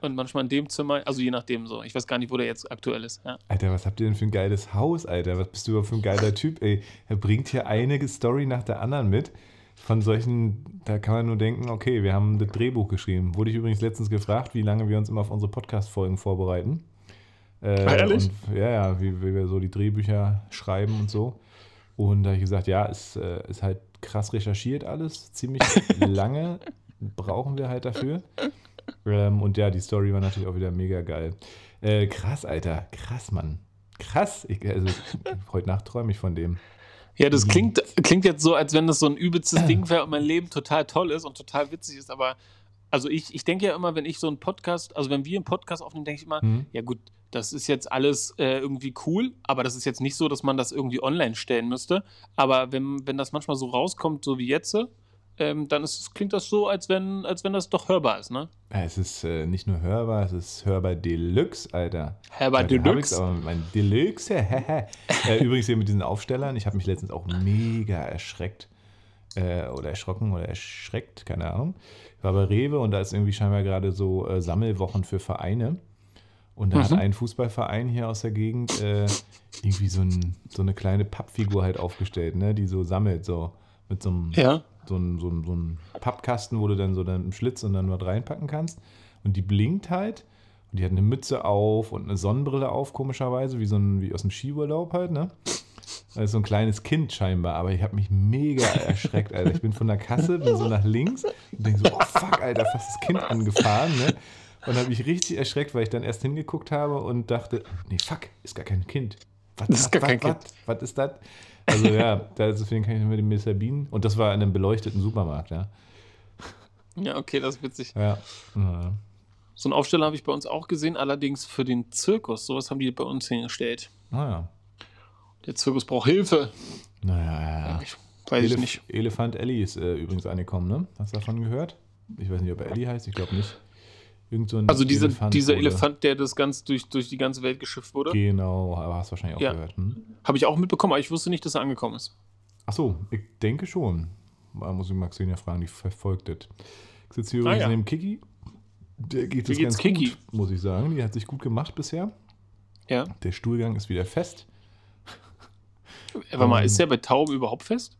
und manchmal in dem Zimmer. Also je nachdem so. Ich weiß gar nicht, wo der jetzt aktuell ist. Ja. Alter, was habt ihr denn für ein geiles Haus, Alter? Was bist du für ein geiler Typ, ey? Er bringt hier eine Story nach der anderen mit. Von solchen, da kann man nur denken, okay, wir haben das Drehbuch geschrieben. Wurde ich übrigens letztens gefragt, wie lange wir uns immer auf unsere Podcast-Folgen vorbereiten. Äh, Ah, ehrlich? Und, ja, ja, wie, wie wir so die Drehbücher schreiben und so. Und da habe ich gesagt, ja, ist, äh, ist halt krass recherchiert alles, ziemlich lange brauchen wir halt dafür. Ähm, und ja, die Story war natürlich auch wieder mega geil. Äh, krass, Alter, krass, Mann. Krass. Ich, also, heute Nacht träume ich von dem. Ja, das klingt, klingt jetzt so, als wenn das so ein übelstes Ding wäre und mein Leben total toll ist und total witzig ist, aber also ich, ich denke ja immer, wenn ich so einen Podcast, also wenn wir einen Podcast aufnehmen, denke ich immer, Hm? ja gut, das ist jetzt alles äh, irgendwie cool, aber das ist jetzt nicht so, dass man das irgendwie online stellen müsste. Aber wenn, wenn das manchmal so rauskommt, so wie jetzt, ähm, dann ist, klingt das so, als wenn, als wenn das doch hörbar ist, ne? Es ist äh, nicht nur hörbar, es ist hörbar Deluxe, Alter. Hörbar Deluxe. aber meinem Deluxe. hehe. äh, übrigens hier mit diesen Aufstellern, ich habe mich letztens auch mega erschreckt. Äh, oder erschrocken oder erschreckt, keine Ahnung. Ich war bei Rewe und da ist irgendwie scheinbar gerade so äh, Sammelwochen für Vereine. Und da hat Mhm. ein Fußballverein hier aus der Gegend äh, irgendwie so, ein, so eine kleine Pappfigur halt aufgestellt, ne, die so sammelt, so mit so einem Ja. So ein, so, ein, so ein Pappkasten, wo du dann so dann einen Schlitz und dann was reinpacken kannst. Und die blinkt halt. Und die hat eine Mütze auf und eine Sonnenbrille auf, komischerweise, wie so ein, wie aus dem Skiurlaub halt, ne? Das ist so ein kleines Kind scheinbar, aber ich habe mich mega erschreckt, Alter. Ich bin von der Kasse, bin so nach links und denke so, oh fuck, Alter, fast das Kind angefahren, ne? Und habe mich richtig erschreckt, weil ich dann erst hingeguckt habe und dachte, nee, fuck, ist gar kein Kind. Was, Das ist gar was, kein was, Kind. Was ist das? Also ja, da- deswegen kann ich mit dem Mr. Bean. Und das war in einem beleuchteten Supermarkt, ja. Ja, okay, das ist witzig. Ja. ja. So einen Aufsteller habe ich bei uns auch gesehen, allerdings für den Zirkus. Sowas haben die bei uns hingestellt. Naja. Der Zirkus braucht Hilfe. Naja, ja. Ich weiß ich Elef nicht. Elefant Ellie ist äh, übrigens angekommen, ne? Hast du davon gehört? Ich weiß nicht, ob er Ellie heißt, ich glaube nicht. Irgend so ein Also diese, dieser wurde- Elefant, der das ganz durch, durch die ganze Welt geschifft wurde, Genau, aber hast wahrscheinlich auch Ja. gehört. Hm? habe ich auch mitbekommen, aber ich wusste nicht, dass er angekommen ist. Ach so, ich denke schon. Da muss ich Maxenia fragen, die verfolgt das. Ich sitze hier Ah, übrigens ja. neben Kiki. Der geht Wie geht's Kiki? gut, muss ich sagen. Die hat sich gut gemacht bisher. Ja. Der Stuhlgang ist wieder fest. Aber mal, Ähm, ist der bei Tauben überhaupt fest?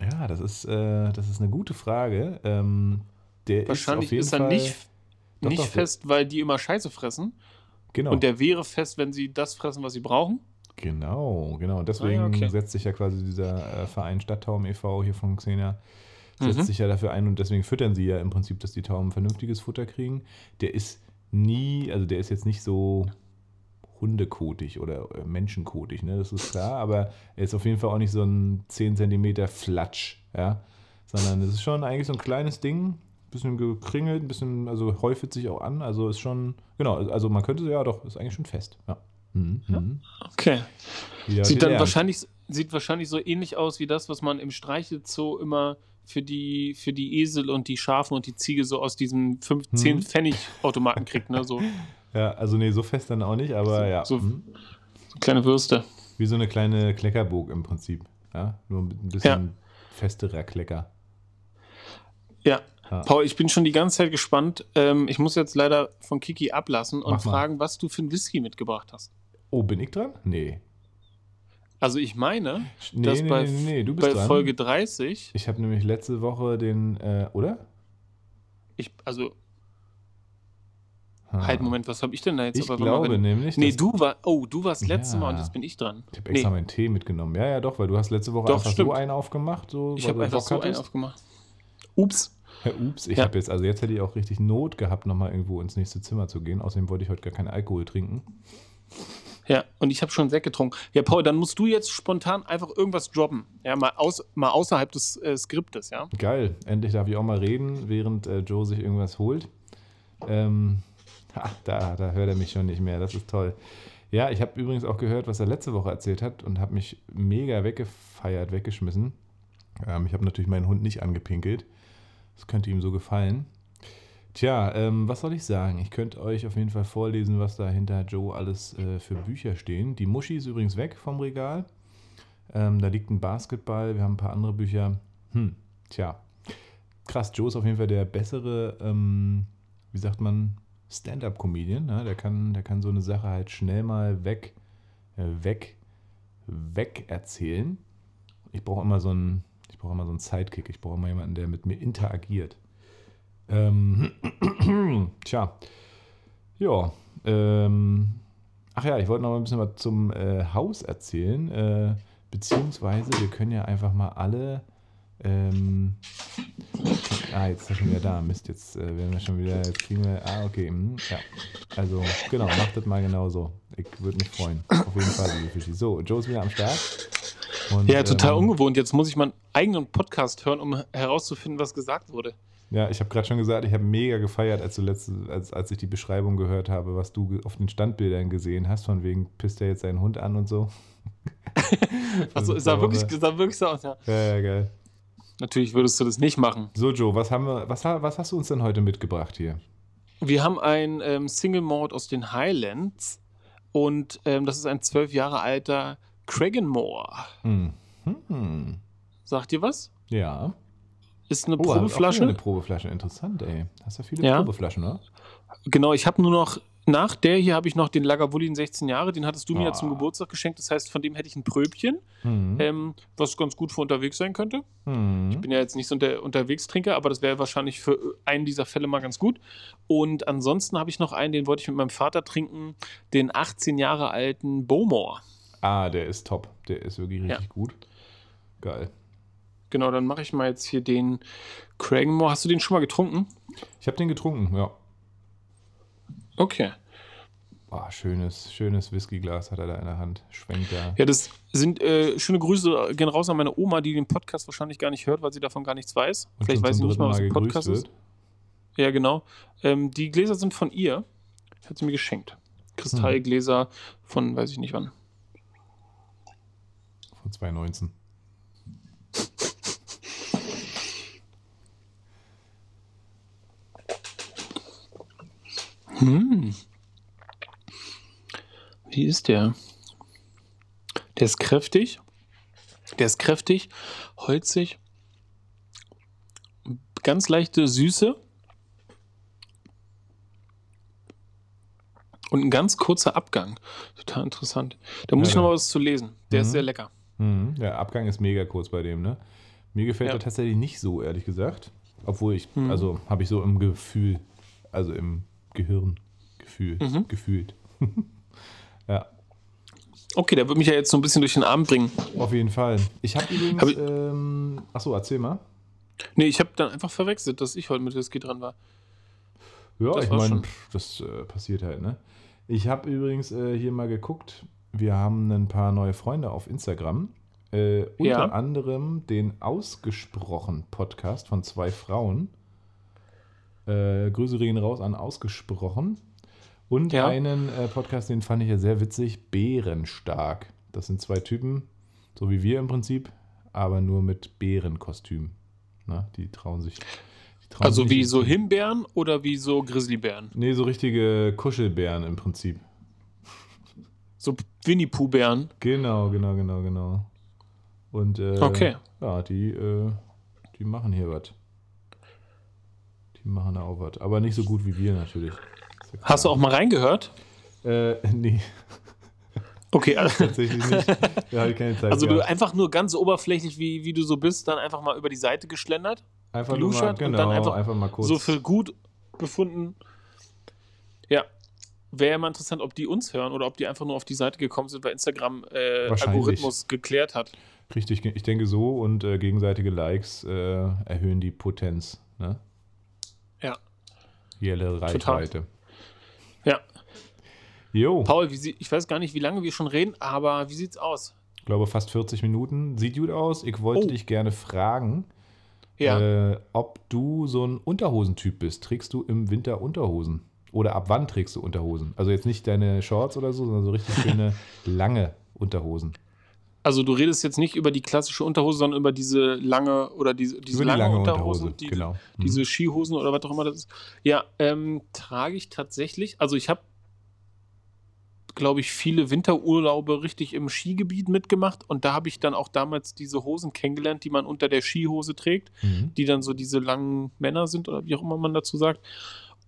Ja, das ist, äh, das ist eine gute Frage. Ähm, der Wahrscheinlich ist, auf jeden ist er Fall, nicht, Doch, nicht doch, fest, weil die immer Scheiße fressen. Genau, Und der wäre fest, wenn sie das fressen, was sie brauchen. genau, genau. Und deswegen Ah, okay. setzt sich ja quasi dieser äh, Verein Stadttauben e.V. hier von Xenia, setzt Mhm. sich ja dafür ein und deswegen füttern sie ja im Prinzip, dass die Tauben vernünftiges Futter kriegen. Der ist nie, also der ist jetzt nicht so hundekotig oder äh, menschenkotig, ne? das ist klar, aber er ist auf jeden Fall auch nicht so ein 10 cm Flatsch, ja, sondern es ist schon eigentlich so ein kleines Ding, bisschen gekringelt, ein bisschen, also häufigt sich auch an, also ist schon, genau, also man könnte, ja doch, ist eigentlich schon fest, ja. Mhm, mhm. Okay. Wieder Sieht dann wahrscheinlich, sieht wahrscheinlich so ähnlich aus wie das, was man im Streichelzoo immer für die, für die Esel und die Schafe und die Ziege so aus diesem 15 Mhm. Kriegt, ne? So, Ja, also nee, so fest dann auch nicht, aber So- ja. so- mhm. so kleine Würste. Wie so eine kleine Kleckerburg im Prinzip, ja, nur ein bisschen festerer Klecker. Ja. Ja. Paul, ich bin schon die ganze Zeit gespannt. Ähm, ich muss jetzt leider von Kiki ablassen und mal. fragen, was du für einen Whisky mitgebracht hast. Oh, bin ich dran? Nee. Also ich meine, Nee, dass nee, bei, nee, bei. Folge 30, Ich habe nämlich letzte Woche den, äh, oder? ich, also, Ah. halt, Moment, was habe ich denn da jetzt? Ich mal, glaube wenn- nämlich, Nee, du war, oh, du warst letztes Ja. Mal und jetzt bin ich dran. Ich habe extra meinen Tee mitgenommen. Ja, ja, doch, weil du hast letzte Woche Doch, einfach stimmt. so einen aufgemacht. So, ich habe einfach so einen aufgemacht. Ups. Ja, ups, ich Ja. habe jetzt, also jetzt hätte ich auch richtig Not gehabt, nochmal irgendwo ins nächste Zimmer zu gehen. Außerdem wollte ich heute gar keinen Alkohol trinken. Ja, und ich habe schon weggetrunken. Ja, Paul, dann musst du jetzt spontan einfach irgendwas droppen. Ja, mal, aus, mal außerhalb des äh, Skriptes, ja? Geil, endlich darf ich auch mal reden, während äh, Joe sich irgendwas holt. Ähm, ha, da, da hört er mich schon nicht mehr, das ist toll. Ja, ich habe übrigens auch gehört, was er letzte Woche erzählt hat und habe mich mega weggefeiert, weggeschmissen. Ähm, ich habe natürlich meinen Hund nicht angepinkelt. Das könnte ihm so gefallen. Tja, ähm, was soll ich sagen? Ich könnte euch auf jeden Fall vorlesen, was da hinter Joe alles äh, für Bücher stehen. Die Muschi ist übrigens weg vom Regal. Ähm, da liegt ein Basketball, wir haben ein paar andere Bücher. Hm, tja. Krass, Joe ist auf jeden Fall der bessere, ähm, wie sagt man, Stand-up-Comedian. Ne? Der, kann, der kann so eine Sache halt schnell mal weg, äh, weg, weg erzählen. Ich brauche immer so einen, brauche immer so einen Sidekick. Ich brauche immer jemanden, der mit mir interagiert. Ähm, tja. Ja. Ähm, ach ja, ich wollte noch mal ein bisschen was zum äh, Haus erzählen. Äh, beziehungsweise, wir können ja einfach mal alle. Ähm, ah, jetzt ist er schon wieder da. Mist, jetzt äh, werden wir schon wieder. Jetzt kriegen wir. Ah, okay. hm, ja. Also, genau, macht das mal genauso. Ich würde mich freuen. Auf jeden Fall, liebe Fischi. So, Joe ist wieder am Start. Und, Ja, total ähm, ungewohnt. Jetzt muss ich meinen eigenen Podcast hören, um herauszufinden, was gesagt wurde. Ja, ich habe gerade schon gesagt, ich habe mega gefeiert, als, du letzte, als, als ich die Beschreibung gehört habe, was du auf den Standbildern gesehen hast, von wegen pisst er jetzt seinen Hund an und so. Also, es sah wirklich, sah wirklich so aus. Ja. Ja, ja, geil. Natürlich würdest du das nicht machen. So, Joe, was, haben wir, was, was hast du uns denn heute mitgebracht hier? Wir haben ein ähm, Single Malt aus den Highlands und ähm, das ist ein zwölf Jahre alter Craigenmore. Hm. Hm. Sagt ihr was? Ja. Ist eine Oh, auch wieder Probeflasche. Eine Probeflasche, interessant, ey. Hast du viele Ja. Probeflaschen, ne? Genau, ich habe nur noch, nach der hier habe ich noch den Lagavulin 16 Jahre, den hattest du mir ja Ah. zum Geburtstag geschenkt. Das heißt, von dem hätte ich ein Pröbchen, Hm. ähm, was ganz gut für unterwegs sein könnte. Hm. Ich bin ja jetzt nicht so der Unterwegstrinker, aber das wäre wahrscheinlich für einen dieser Fälle mal ganz gut. Und ansonsten habe ich noch einen, den wollte ich mit meinem Vater trinken, den 18 Jahre alten Bowmore. Ah, der ist top. Der ist wirklich Ja. richtig gut. Geil. Genau, dann mache ich mal jetzt hier den Craigenmore. Hast du den schon mal getrunken? Ich habe den getrunken, ja. Okay. Ah, schönes, schönes Whiskyglas hat er da in der Hand. Schwenkt da. Ja, das sind äh, schöne Grüße, gehen raus an meine Oma, die den Podcast wahrscheinlich gar nicht hört, weil sie davon gar nichts weiß. Und Vielleicht weiß sie nicht mal, was ein Podcast gegrüßt ist. Ja, genau. Ähm, die Gläser sind von ihr. Hat sie mir geschenkt. Kristallgläser von weiß ich nicht wann. Von 2019. Hm. Wie ist der? Der ist kräftig. Der ist kräftig, holzig. Ganz leichte Süße. Und ein ganz kurzer Abgang. Total interessant. Da muss Ja, ich noch mal was zu lesen. Der ist Mhm. sehr lecker. Mhm. Der Abgang ist mega kurz bei dem, ne? Mir gefällt Ja. er tatsächlich nicht so, ehrlich gesagt. Obwohl ich, Mhm. also habe ich so im Gefühl, also im Gehirn Gefühl, Mhm. gefühlt. ja, Okay, der wird mich ja jetzt so ein bisschen durch den Abend bringen. auf jeden Fall. Ich habe übrigens, Hab ich- ähm, achso, erzähl mal. Nee, ich habe dann einfach verwechselt, dass ich heute mit Whisky dran war. Ja, Das ich meine, das äh, passiert halt, ne? Ich habe übrigens äh, hier mal geguckt, wir haben ein paar neue Freunde auf Instagram. Äh, unter Ja. anderem den Ausgesprochen Podcast von zwei Frauen. Äh, Grüße gehen raus an Ausgesprochen. Und Ja. einen äh, Podcast, den fand ich ja sehr witzig, Bärenstark. Das sind zwei Typen, so wie wir im Prinzip, aber nur mit Bärenkostüm. Na, die trauen sich. Die trauen Also sich wie so Himbeeren oder wie so Grizzlybären? Nee, so richtige Kuschelbären im Prinzip. So Winnie-Pooh-Bären. Genau, genau, genau, genau. Und äh, Okay. ja, die, äh, die machen hier was. Die machen da auch was. Aber nicht so gut wie wir natürlich. Ja. Hast du auch mal reingehört? Äh, nee, Okay, also, tatsächlich nicht. Habe ich keine Zeit also du einfach nur ganz oberflächlich, wie, wie du so bist, dann einfach mal über die Seite geschlendert. Einfach nur mal, geluschert und genau, dann einfach einfach mal kurz. So für gut befunden. Ja. Wäre ja mal interessant, ob die uns hören oder ob die einfach nur auf die Seite gekommen sind, weil Instagram äh. Algorithmus geklärt hat. Richtig, ich denke so und äh, gegenseitige Likes äh, erhöhen die Potenz. Ne? Ja. Jelle Reichweite. Ja. Jo. Paul, sie, ich weiß gar nicht, wie lange wir schon reden, aber wie sieht's aus? Ich glaube fast 40 Minuten. Sieht gut aus. Ich wollte Oh. dich gerne fragen, Ja. äh, ob du so ein Unterhosentyp bist. Trägst du im Winter Unterhosen? Oder ab wann trägst du Unterhosen? Also jetzt nicht deine Shorts oder so, sondern so richtig schöne lange Unterhosen. Also du redest jetzt nicht über die klassische Unterhose, sondern über diese lange oder diese, diese die lange Unterhosen, Unterhose, die, genau. Mhm. diese Skihosen oder was auch immer das ist. Ja, ähm, trage ich tatsächlich. Also ich habe, glaube ich, viele Winterurlaube richtig im Skigebiet mitgemacht und da habe ich dann auch damals diese Hosen kennengelernt, die man unter der Skihose trägt, Mhm. die dann so diese langen Männer sind oder wie auch immer man dazu sagt.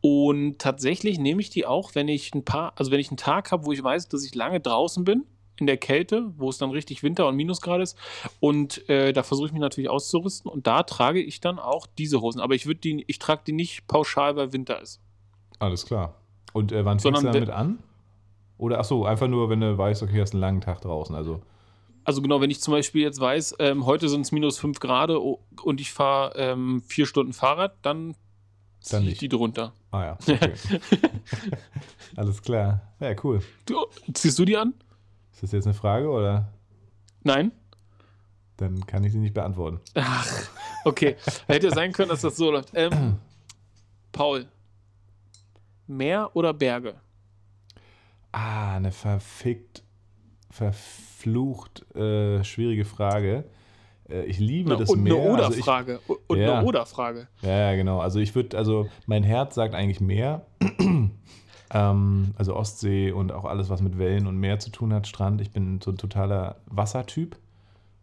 Und tatsächlich nehme ich die auch, wenn ich ein paar, also wenn ich einen Tag habe, wo ich weiß, dass ich lange draußen bin, in der Kälte, wo es dann richtig Winter und Minusgrad ist. Und äh, da versuche ich mich natürlich auszurüsten. Und da trage ich dann auch diese Hosen. Aber ich würde die, ich trage die nicht pauschal, weil Winter ist. Alles klar. Und äh, wann fängst du damit an? Oder ach so, einfach nur, wenn du weißt, okay, hast einen langen Tag draußen. Also Also genau, wenn ich zum Beispiel jetzt weiß, ähm, heute sind es minus 5 Grad und ich fahre ähm, vier Stunden Fahrrad, dann ziehe ich die drunter. Ah ja. Okay. Alles klar. Ja, cool. Du, ziehst du die an? Ist das jetzt eine Frage oder? Nein? Dann kann ich sie nicht beantworten. Ach, okay. Hätte ja sein können, dass das so läuft. Ähm, Paul, Meer oder Berge? Ah, eine verfickt, verflucht äh, schwierige Frage. Äh, ich liebe Na, das und Meer. eine also ich, Oder-Frage. und Ja. eine Oder-Frage. ja, ja, genau. Also ich würde, also mein Herz sagt eigentlich Meer. ähm, also Ostsee und auch alles, was mit Wellen und Meer zu tun hat, Strand. Ich bin so ein totaler Wassertyp.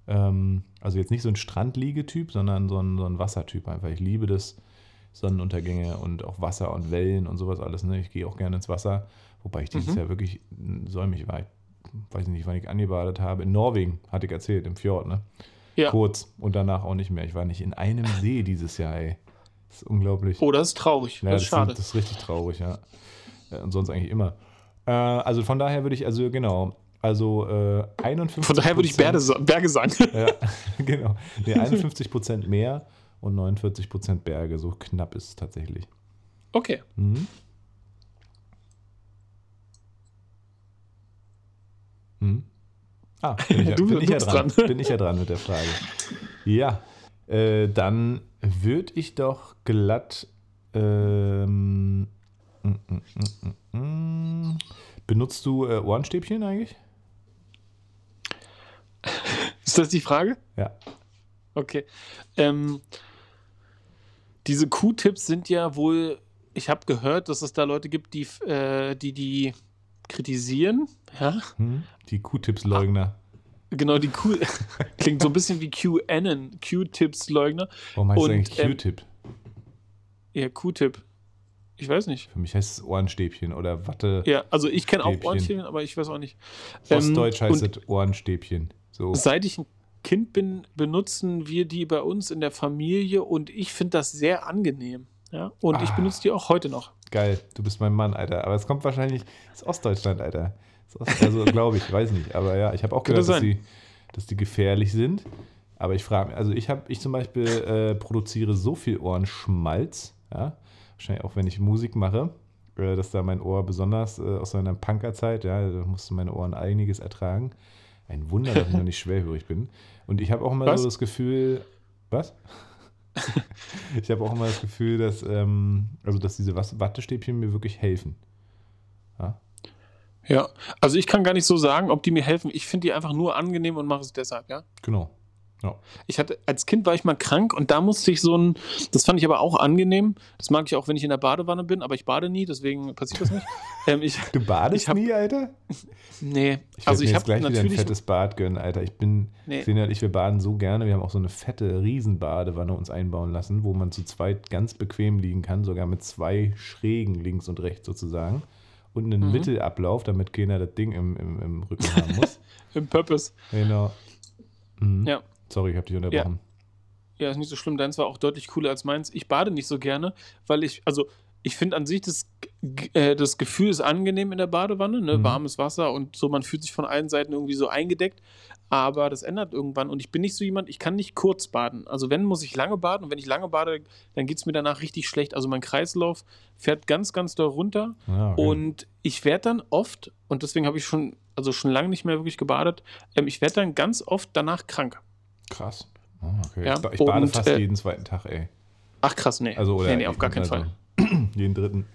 Ähm, also jetzt nicht so ein Strandliegetyp, sondern so ein, so ein Wassertyp einfach. Ich liebe das. Sonnenuntergänge und auch Wasser und Wellen und sowas alles. Ne? Ich gehe auch gerne ins Wasser, wobei ich dieses Mhm. Jahr wirklich säumig war. Ich weiß nicht, wann ich angebadet habe. In Norwegen, hatte ich erzählt, im Fjord. Ne? Ja. Kurz und danach auch nicht mehr. Ich war nicht in einem See dieses Jahr, ey. Das ist unglaublich. Oh, das ist traurig. Ja, das das, ist schade. das ist richtig traurig, ja. Äh, Und sonst eigentlich immer. Äh, also von daher würde ich, also genau, also äh, 51 Von daher würde ich Berge sagen. ja, genau. Nee, 51 Prozent Meer und 49 Prozent Berge. So knapp ist es tatsächlich. Okay. Mhm. Mhm. Ah, bin ich, ja, Du- bin, ich ja dran. dran. bin ich ja dran mit der Frage. Ja, äh, dann würde ich doch glatt. Ähm, mm, mm, mm, mm, mm. benutzt du äh, Ohrenstäbchen eigentlich? Ist das die Frage? Ja. Okay. Ähm, diese Q-Tips sind ja wohl, ich habe gehört, dass es da Leute gibt, die äh, die, die kritisieren. Ja, Hm? Die Q-Tips-Leugner. genau, die Q. Klingt so ein bisschen wie QAnon, Q-Tips-Leugner. Warum heißt Und, eigentlich ähm, Q-Tip? Ja, Q-Tip. Ich weiß nicht. Für mich heißt es Ohrenstäbchen oder Watte. Ja, also ich kenne auch Stäbchen. Ohrenstäbchen, aber ich weiß auch nicht. Ostdeutsch Ähm, heißt es Ohrenstäbchen. So. Seit ich ein Kind bin, benutzen wir die bei uns in der Familie und ich finde das sehr angenehm. Ja? Und ich Ah. benutze die auch heute noch. Geil, du bist mein Mann, Alter. Aber es kommt wahrscheinlich aus Ostdeutschland, Alter. Ost- Also glaube ich, weiß nicht. Aber ja, ich habe auch gehört, dass die, dass die gefährlich sind. Aber ich frage mich, also ich habe, ich zum Beispiel äh, produziere so viel Ohrenschmalz, ja, wahrscheinlich auch wenn ich Musik mache, äh, dass da mein Ohr besonders äh, aus seiner Punkerzeit, ja, da mussten meine Ohren einiges ertragen. Ein Wunder, dass ich noch nicht schwerhörig bin. Und ich habe auch immer Was? so das Gefühl, was? ich habe auch immer das Gefühl, dass, ähm, also dass diese Wattestäbchen mir wirklich helfen. Ja? Ja, also ich kann gar nicht so sagen, ob die mir helfen. Ich finde die einfach nur angenehm und mache es deshalb, ja. Genau. Ich hatte, als Kind war ich mal krank und da musste ich so ein, das fand ich aber auch angenehm. Das mag ich auch, wenn ich in der Badewanne bin, aber ich bade nie, deswegen passiert das nicht. ähm, ich, Du badest hab- nie, Alter? nee, Ich also ich habe gleich wieder ein natürlich, fettes Bad gönnen, Alter. Ich bin, Nee. Xenia und ich, wir baden so gerne. Wir haben auch so eine fette Riesenbadewanne uns einbauen lassen, wo man zu zweit ganz bequem liegen kann, sogar mit zwei Schrägen links und rechts sozusagen. Und einen Mhm. Mittelablauf, damit keiner das Ding im, im, im Rücken haben muss. im Purpose. genau. Mhm. Ja. Sorry, ich habe dich unterbrochen. Ja, ist nicht so schlimm. Deins war auch deutlich cooler als meins. Ich bade nicht so gerne, weil ich, also ich finde an sich das, äh, das Gefühl ist angenehm in der Badewanne, ne? Mhm. warmes Wasser und so, man fühlt sich von allen Seiten irgendwie so eingedeckt, aber das ändert irgendwann und ich bin nicht so jemand, ich kann nicht kurz baden. Also wenn, muss ich lange baden und wenn ich lange bade, dann geht es mir danach richtig schlecht. Also mein Kreislauf fährt ganz, ganz doll runter Ja, okay. und ich werde dann oft, und deswegen habe ich schon, also schon lange nicht mehr wirklich gebadet, ähm, ich werde dann ganz oft danach krank. Krass. Oh, okay. Ja, ich, ich bade und, fast äh, jeden zweiten Tag, ey. Ach krass, nee. Also, oder nee, nee, auf gar keinen also, Fall. Jeden dritten.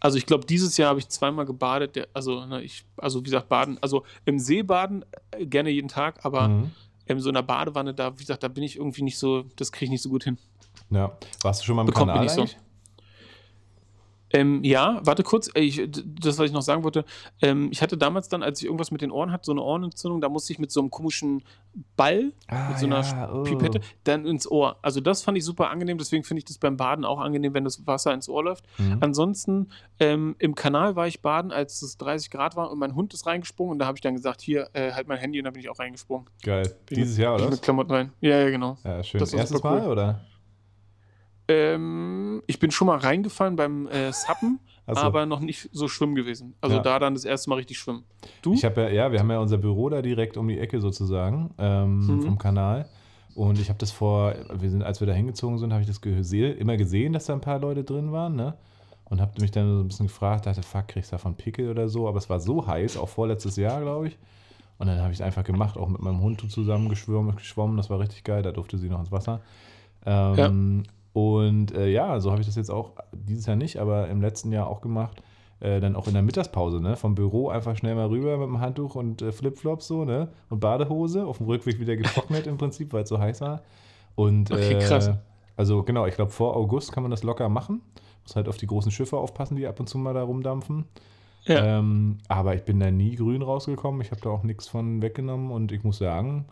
Also ich glaube, dieses Jahr habe ich zweimal gebadet. Also, ne, ich, also wie gesagt, baden, also im See baden äh, gerne jeden Tag, aber Mhm. in so einer Badewanne, da, wie gesagt, da bin ich irgendwie nicht so, das kriege ich nicht so gut hin. Ja. Warst du schon mal im Bekommt Kanal nicht so. Ähm, ja, warte kurz, äh, ich, das, was ich noch sagen wollte, ähm, ich hatte damals dann, als ich irgendwas mit den Ohren hatte, so eine Ohrenentzündung, da musste ich mit so einem komischen Ball, Ah, mit so einer ja, oh. Pipette, dann ins Ohr. Also das fand ich super angenehm, deswegen finde ich das beim Baden auch angenehm, wenn das Wasser ins Ohr läuft. Mhm. Ansonsten ähm, im Kanal war ich baden, als es 30 Grad war und mein Hund ist reingesprungen und da habe ich dann gesagt, hier, äh, halt mein Handy und da bin ich auch reingesprungen. Geil. Bin Dieses Jahr, oder? mit Klamotten rein. Ja, ja, genau. Ja, schön. Das Erstes cool. Mal, oder? Ähm, ich bin schon mal reingefallen beim äh, Sappen, Ach so. aber noch nicht so schwimmen gewesen. Also Ja. da dann das erste Mal richtig schwimmen. Du? Ich habe ja, ja, wir haben ja unser Büro da direkt um die Ecke sozusagen ähm, Mhm. vom Kanal. Und ich habe das vor, wir sind, als wir da hingezogen sind, habe ich das gesehen, immer gesehen, dass da ein paar Leute drin waren, ne? Und habe mich dann so ein bisschen gefragt, dachte, fuck, kriegst du davon Pickel oder so? Aber es war so heiß, auch vorletztes Jahr, glaube ich. Und dann habe ich es einfach gemacht, auch mit meinem Hund zusammen geschwommen, geschwommen. Das war richtig geil, da durfte sie noch ins Wasser. Ähm, Und äh, ja, so habe ich das jetzt auch dieses Jahr nicht, aber im letzten Jahr auch gemacht. Äh, dann auch in der Mittagspause, ne? Vom Büro einfach schnell mal rüber mit dem Handtuch und äh, Flipflops so, ne? Und Badehose. Auf dem Rückweg wieder getrocknet im Prinzip, weil es so heiß war. Und Okay, äh, krass. also genau, ich glaube vor August kann man das locker machen. Muss halt auf die großen Schiffe aufpassen, die ab und zu mal da rumdampfen. Ja. Ähm, aber ich bin da nie grün rausgekommen. Ich habe da auch nichts von weggenommen und ich muss sagen,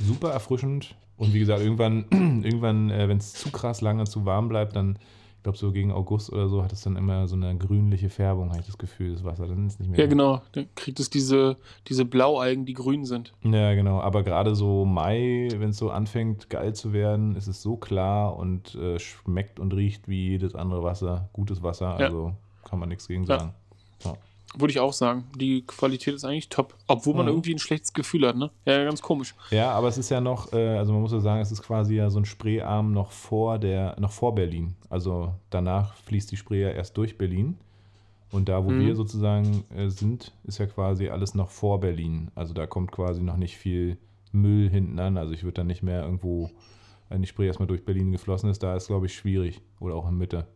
super erfrischend. Und wie gesagt, irgendwann, irgendwann äh, wenn es zu krass lange zu warm bleibt, dann, ich glaube, so gegen August oder so hat es dann immer so eine grünliche Färbung, habe ich das Gefühl, das Wasser. Dann ist nicht mehr. ja, genau. Dann kriegt es diese, diese Blaualgen, die grün sind. Ja, genau. Aber gerade so Mai, wenn es so anfängt, geil zu werden, ist es so klar und äh, schmeckt und riecht wie jedes andere Wasser. Gutes Wasser, Ja. also kann man nichts gegen Ja. sagen. Würde ich auch sagen. Die Qualität ist eigentlich top. Obwohl man Mhm. irgendwie ein schlechtes Gefühl hat, ne? Ja, ganz komisch. Ja, aber es ist ja noch, äh, also man muss ja sagen, es ist quasi ja so ein Spreearm noch vor der, noch vor Berlin. Also danach fließt die Spree ja erst durch Berlin. Und da, wo Mhm. wir sozusagen äh, sind, ist ja quasi alles noch vor Berlin. Also da kommt quasi noch nicht viel Müll hinten an. Also ich würde dann nicht mehr irgendwo, wenn die Spree erstmal durch Berlin geflossen ist, da ist, glaube ich, schwierig. Oder auch in Mitte.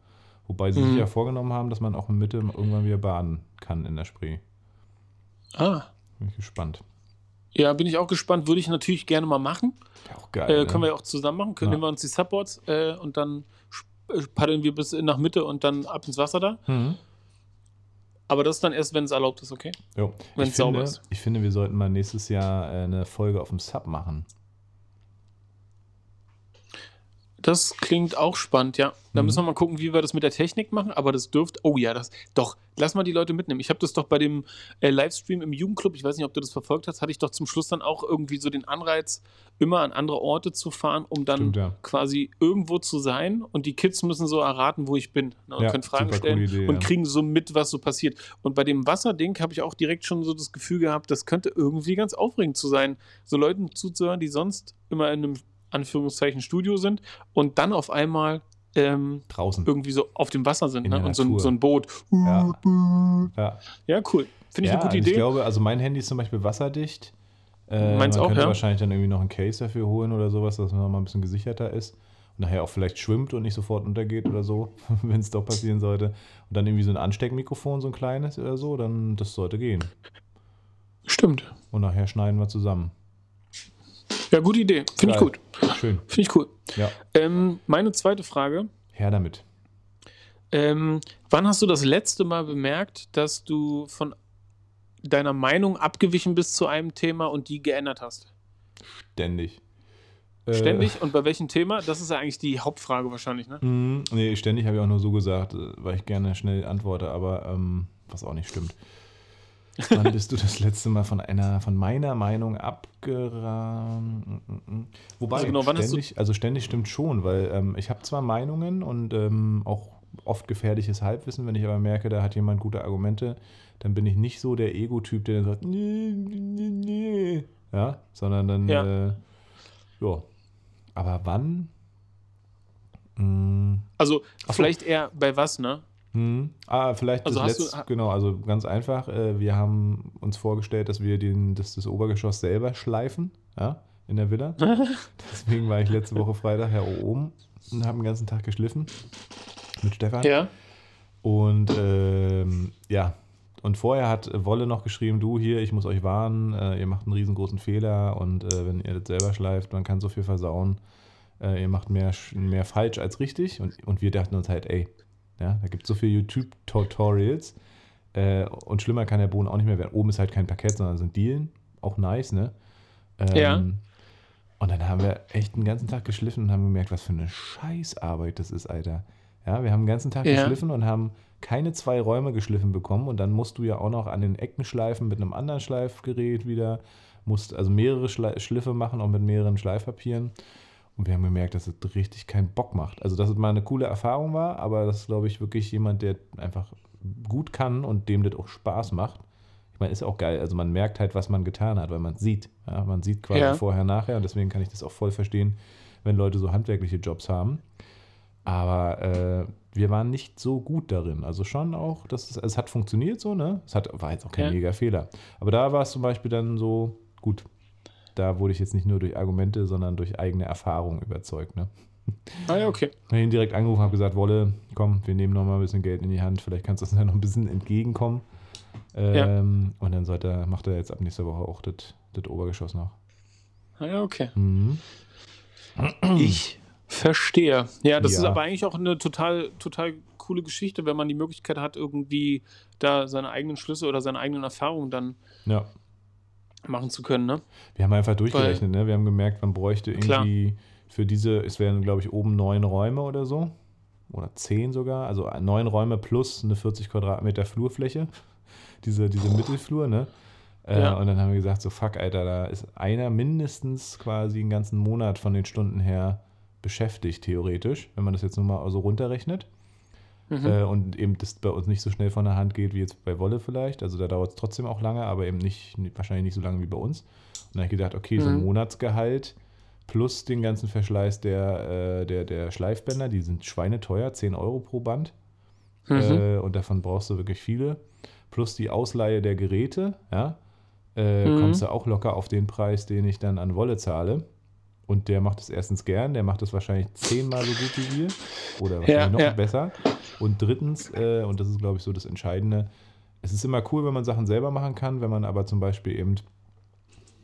Wobei sie Mhm. sich ja vorgenommen haben, dass man auch in Mitte irgendwann wieder baden kann in der Spree. Ah. Bin ich gespannt. Ja, bin ich auch gespannt. Würde ich natürlich gerne mal machen. Ja, auch geil. Äh, ne? können wir ja auch zusammen machen. Können Ja. wir uns die Subboards äh, und dann äh, paddeln wir bis nach Mitte und dann ab ins Wasser da. Mhm. Aber das dann erst, wenn es erlaubt ist, okay? Jo. Ich, finde, sauber ist. ich finde, wir sollten mal nächstes Jahr äh, eine Folge auf dem Sub machen. Das klingt auch spannend, ja. Da Mhm. müssen wir mal gucken, wie wir das mit der Technik machen, aber das dürfte. Oh ja, das. Doch, lass mal die Leute mitnehmen. Ich habe das doch bei dem äh, Livestream im Jugendclub, ich weiß nicht, ob du das verfolgt hast, hatte ich doch zum Schluss dann auch irgendwie so den Anreiz, immer an andere Orte zu fahren, um dann Stimmt, ja. quasi irgendwo zu sein und die Kids müssen so erraten, wo ich bin ne, und Ja, können Fragen stellen Idee, und ja. kriegen so mit, was so passiert. Und bei dem Wasserding habe ich auch direkt schon so das Gefühl gehabt, das könnte irgendwie ganz aufregend zu sein, so Leuten zuzuhören, die sonst immer in einem Anführungszeichen Studio sind und dann auf einmal ähm, Draußen. irgendwie so auf dem Wasser sind In ne? und so ein, so ein Boot. Ja. Ja. Ja, cool. Finde ich ja, eine gute also Idee. Ich glaube, also mein Handy ist zum Beispiel wasserdicht. Äh, Meins man auch, könnte ja. wahrscheinlich dann irgendwie noch ein Case dafür holen oder sowas, dass man noch mal ein bisschen gesicherter ist. Und nachher auch vielleicht schwimmt und nicht sofort untergeht oder so, wenn es doch passieren sollte. Und dann irgendwie so ein Ansteckmikrofon, so ein kleines oder so, dann das sollte gehen. Stimmt. Und nachher schneiden wir zusammen. Ja, gute Idee. Finde ich gut. Schön. Finde ich cool. Ja, Ähm, meine zweite Frage. her damit. Ähm, wann hast du das letzte Mal bemerkt, dass du von deiner Meinung abgewichen bist zu einem Thema und die geändert hast? Ständig. Äh, Ständig? Und bei welchem Thema? Das ist ja eigentlich die Hauptfrage wahrscheinlich, ne? Mm, nee, ständig habe ich auch nur so gesagt, äh, weil ich gerne schnell antworte, aber ähm, was auch nicht stimmt. Wann bist du das letzte Mal von einer, von meiner Meinung abgeraten? Wobei, Also genau, wann hast du- ständig, also ständig stimmt schon, weil ähm, ich habe zwar Meinungen und ähm, auch oft gefährliches Halbwissen, wenn ich aber merke, da hat jemand gute Argumente, dann bin ich nicht so der Ego-Typ, der dann sagt, nee, nee, nee. Ja, sondern dann, Ja. äh, ja. Aber wann? Mm, Also so. vielleicht eher bei was, ne? Hm. Ah, vielleicht Also das letzte, genau, also ganz einfach. Äh, wir haben uns vorgestellt, dass wir den, das, das Obergeschoss selber schleifen, ja, in der Villa. Deswegen war ich letzte Woche Freitag ja oben und habe den ganzen Tag geschliffen mit Stefan. Ja. Und ähm, ja, und vorher hat Wolle noch geschrieben, du hier, ich muss euch warnen, äh, ihr macht einen riesengroßen Fehler und äh, wenn ihr das selber schleift, man kann so viel versauen. Äh, ihr macht mehr, mehr falsch als richtig. Und, und wir dachten uns halt, ey, ja, da gibt es so viele YouTube-Tutorials äh, und schlimmer kann der Boden auch nicht mehr werden. Oben ist halt kein Parkett, sondern sind Dielen. Auch nice, ne? Ähm, Ja. Und dann haben wir echt den ganzen Tag geschliffen und haben gemerkt, was für eine Scheißarbeit das ist, Alter. Ja, wir haben den ganzen Tag Ja. geschliffen und haben keine zwei Räume geschliffen bekommen und dann musst du ja auch noch an den Ecken schleifen mit einem anderen Schleifgerät wieder, musst also mehrere Schle Schliffe machen, auch mit mehreren Schleifpapieren. Und wir haben gemerkt, dass es richtig keinen Bock macht. Also, dass es mal eine coole Erfahrung war, aber das ist, glaube ich, wirklich jemand, der einfach gut kann und dem das auch Spaß macht. Ich meine, ist auch geil. Also, man merkt halt, was man getan hat, weil man sieht. Ja, man sieht quasi Ja. vorher, nachher. Und deswegen kann ich das auch voll verstehen, wenn Leute so handwerkliche Jobs haben. Aber äh, wir waren nicht so gut darin. Also schon auch, dass es, es hat funktioniert so, ne? Es hat, war jetzt auch kein Ja. mega Fehler. Aber da war es zum Beispiel dann so, gut, da wurde ich jetzt nicht nur durch Argumente, sondern durch eigene Erfahrung überzeugt, ne? Ah ja, okay. Ich habe ihn direkt angerufen, habe gesagt, Wolle, komm, wir nehmen noch mal ein bisschen Geld in die Hand, vielleicht kannst du uns da noch ein bisschen entgegenkommen. Ähm, Und dann sollte, er- macht er jetzt ab nächster Woche auch das das Obergeschoss noch. Ah ja, okay. Mhm. Ich verstehe. Ja, das Ja. ist aber eigentlich auch eine total, total coole Geschichte, wenn man die Möglichkeit hat, irgendwie da seine eigenen Schlüsse oder seine eigenen Erfahrungen dann Ja. Machen zu können, ne? Wir haben einfach durchgerechnet, ne? Wir haben gemerkt, man bräuchte Klar. irgendwie für diese, es wären, glaube ich, oben neun Räume oder so. Oder zehn sogar. Also neun Räume plus eine 40 Quadratmeter Flurfläche. Diese, diese Mittelflur, ne? Äh, Ja. Und dann haben wir gesagt, so fuck, Alter, da ist einer mindestens quasi einen ganzen Monat von den Stunden her beschäftigt, theoretisch, wenn man das jetzt nur mal so runterrechnet. Mhm. Äh, und eben das bei uns nicht so schnell von der Hand geht wie jetzt bei Wolle vielleicht. Also da dauert es trotzdem auch lange, aber eben nicht, wahrscheinlich nicht so lange wie bei uns. Und dann habe ich gedacht, okay, so ein Mhm. Monatsgehalt plus den ganzen Verschleiß der, äh, der, der Schleifbänder, die sind schweineteuer, 10 Euro pro Band. Mhm. Äh, und davon brauchst du wirklich viele. Plus die Ausleihe der Geräte, ja, äh, Mhm. kommst du auch locker auf den Preis, den ich dann an Wolle zahle. Und der macht es erstens gern, der macht es wahrscheinlich zehnmal so gut wie wir. Oder wahrscheinlich Ja, noch ja. besser. Und drittens, äh, und das ist, glaube ich, so das Entscheidende, es ist immer cool, wenn man Sachen selber machen kann, wenn man aber zum Beispiel eben,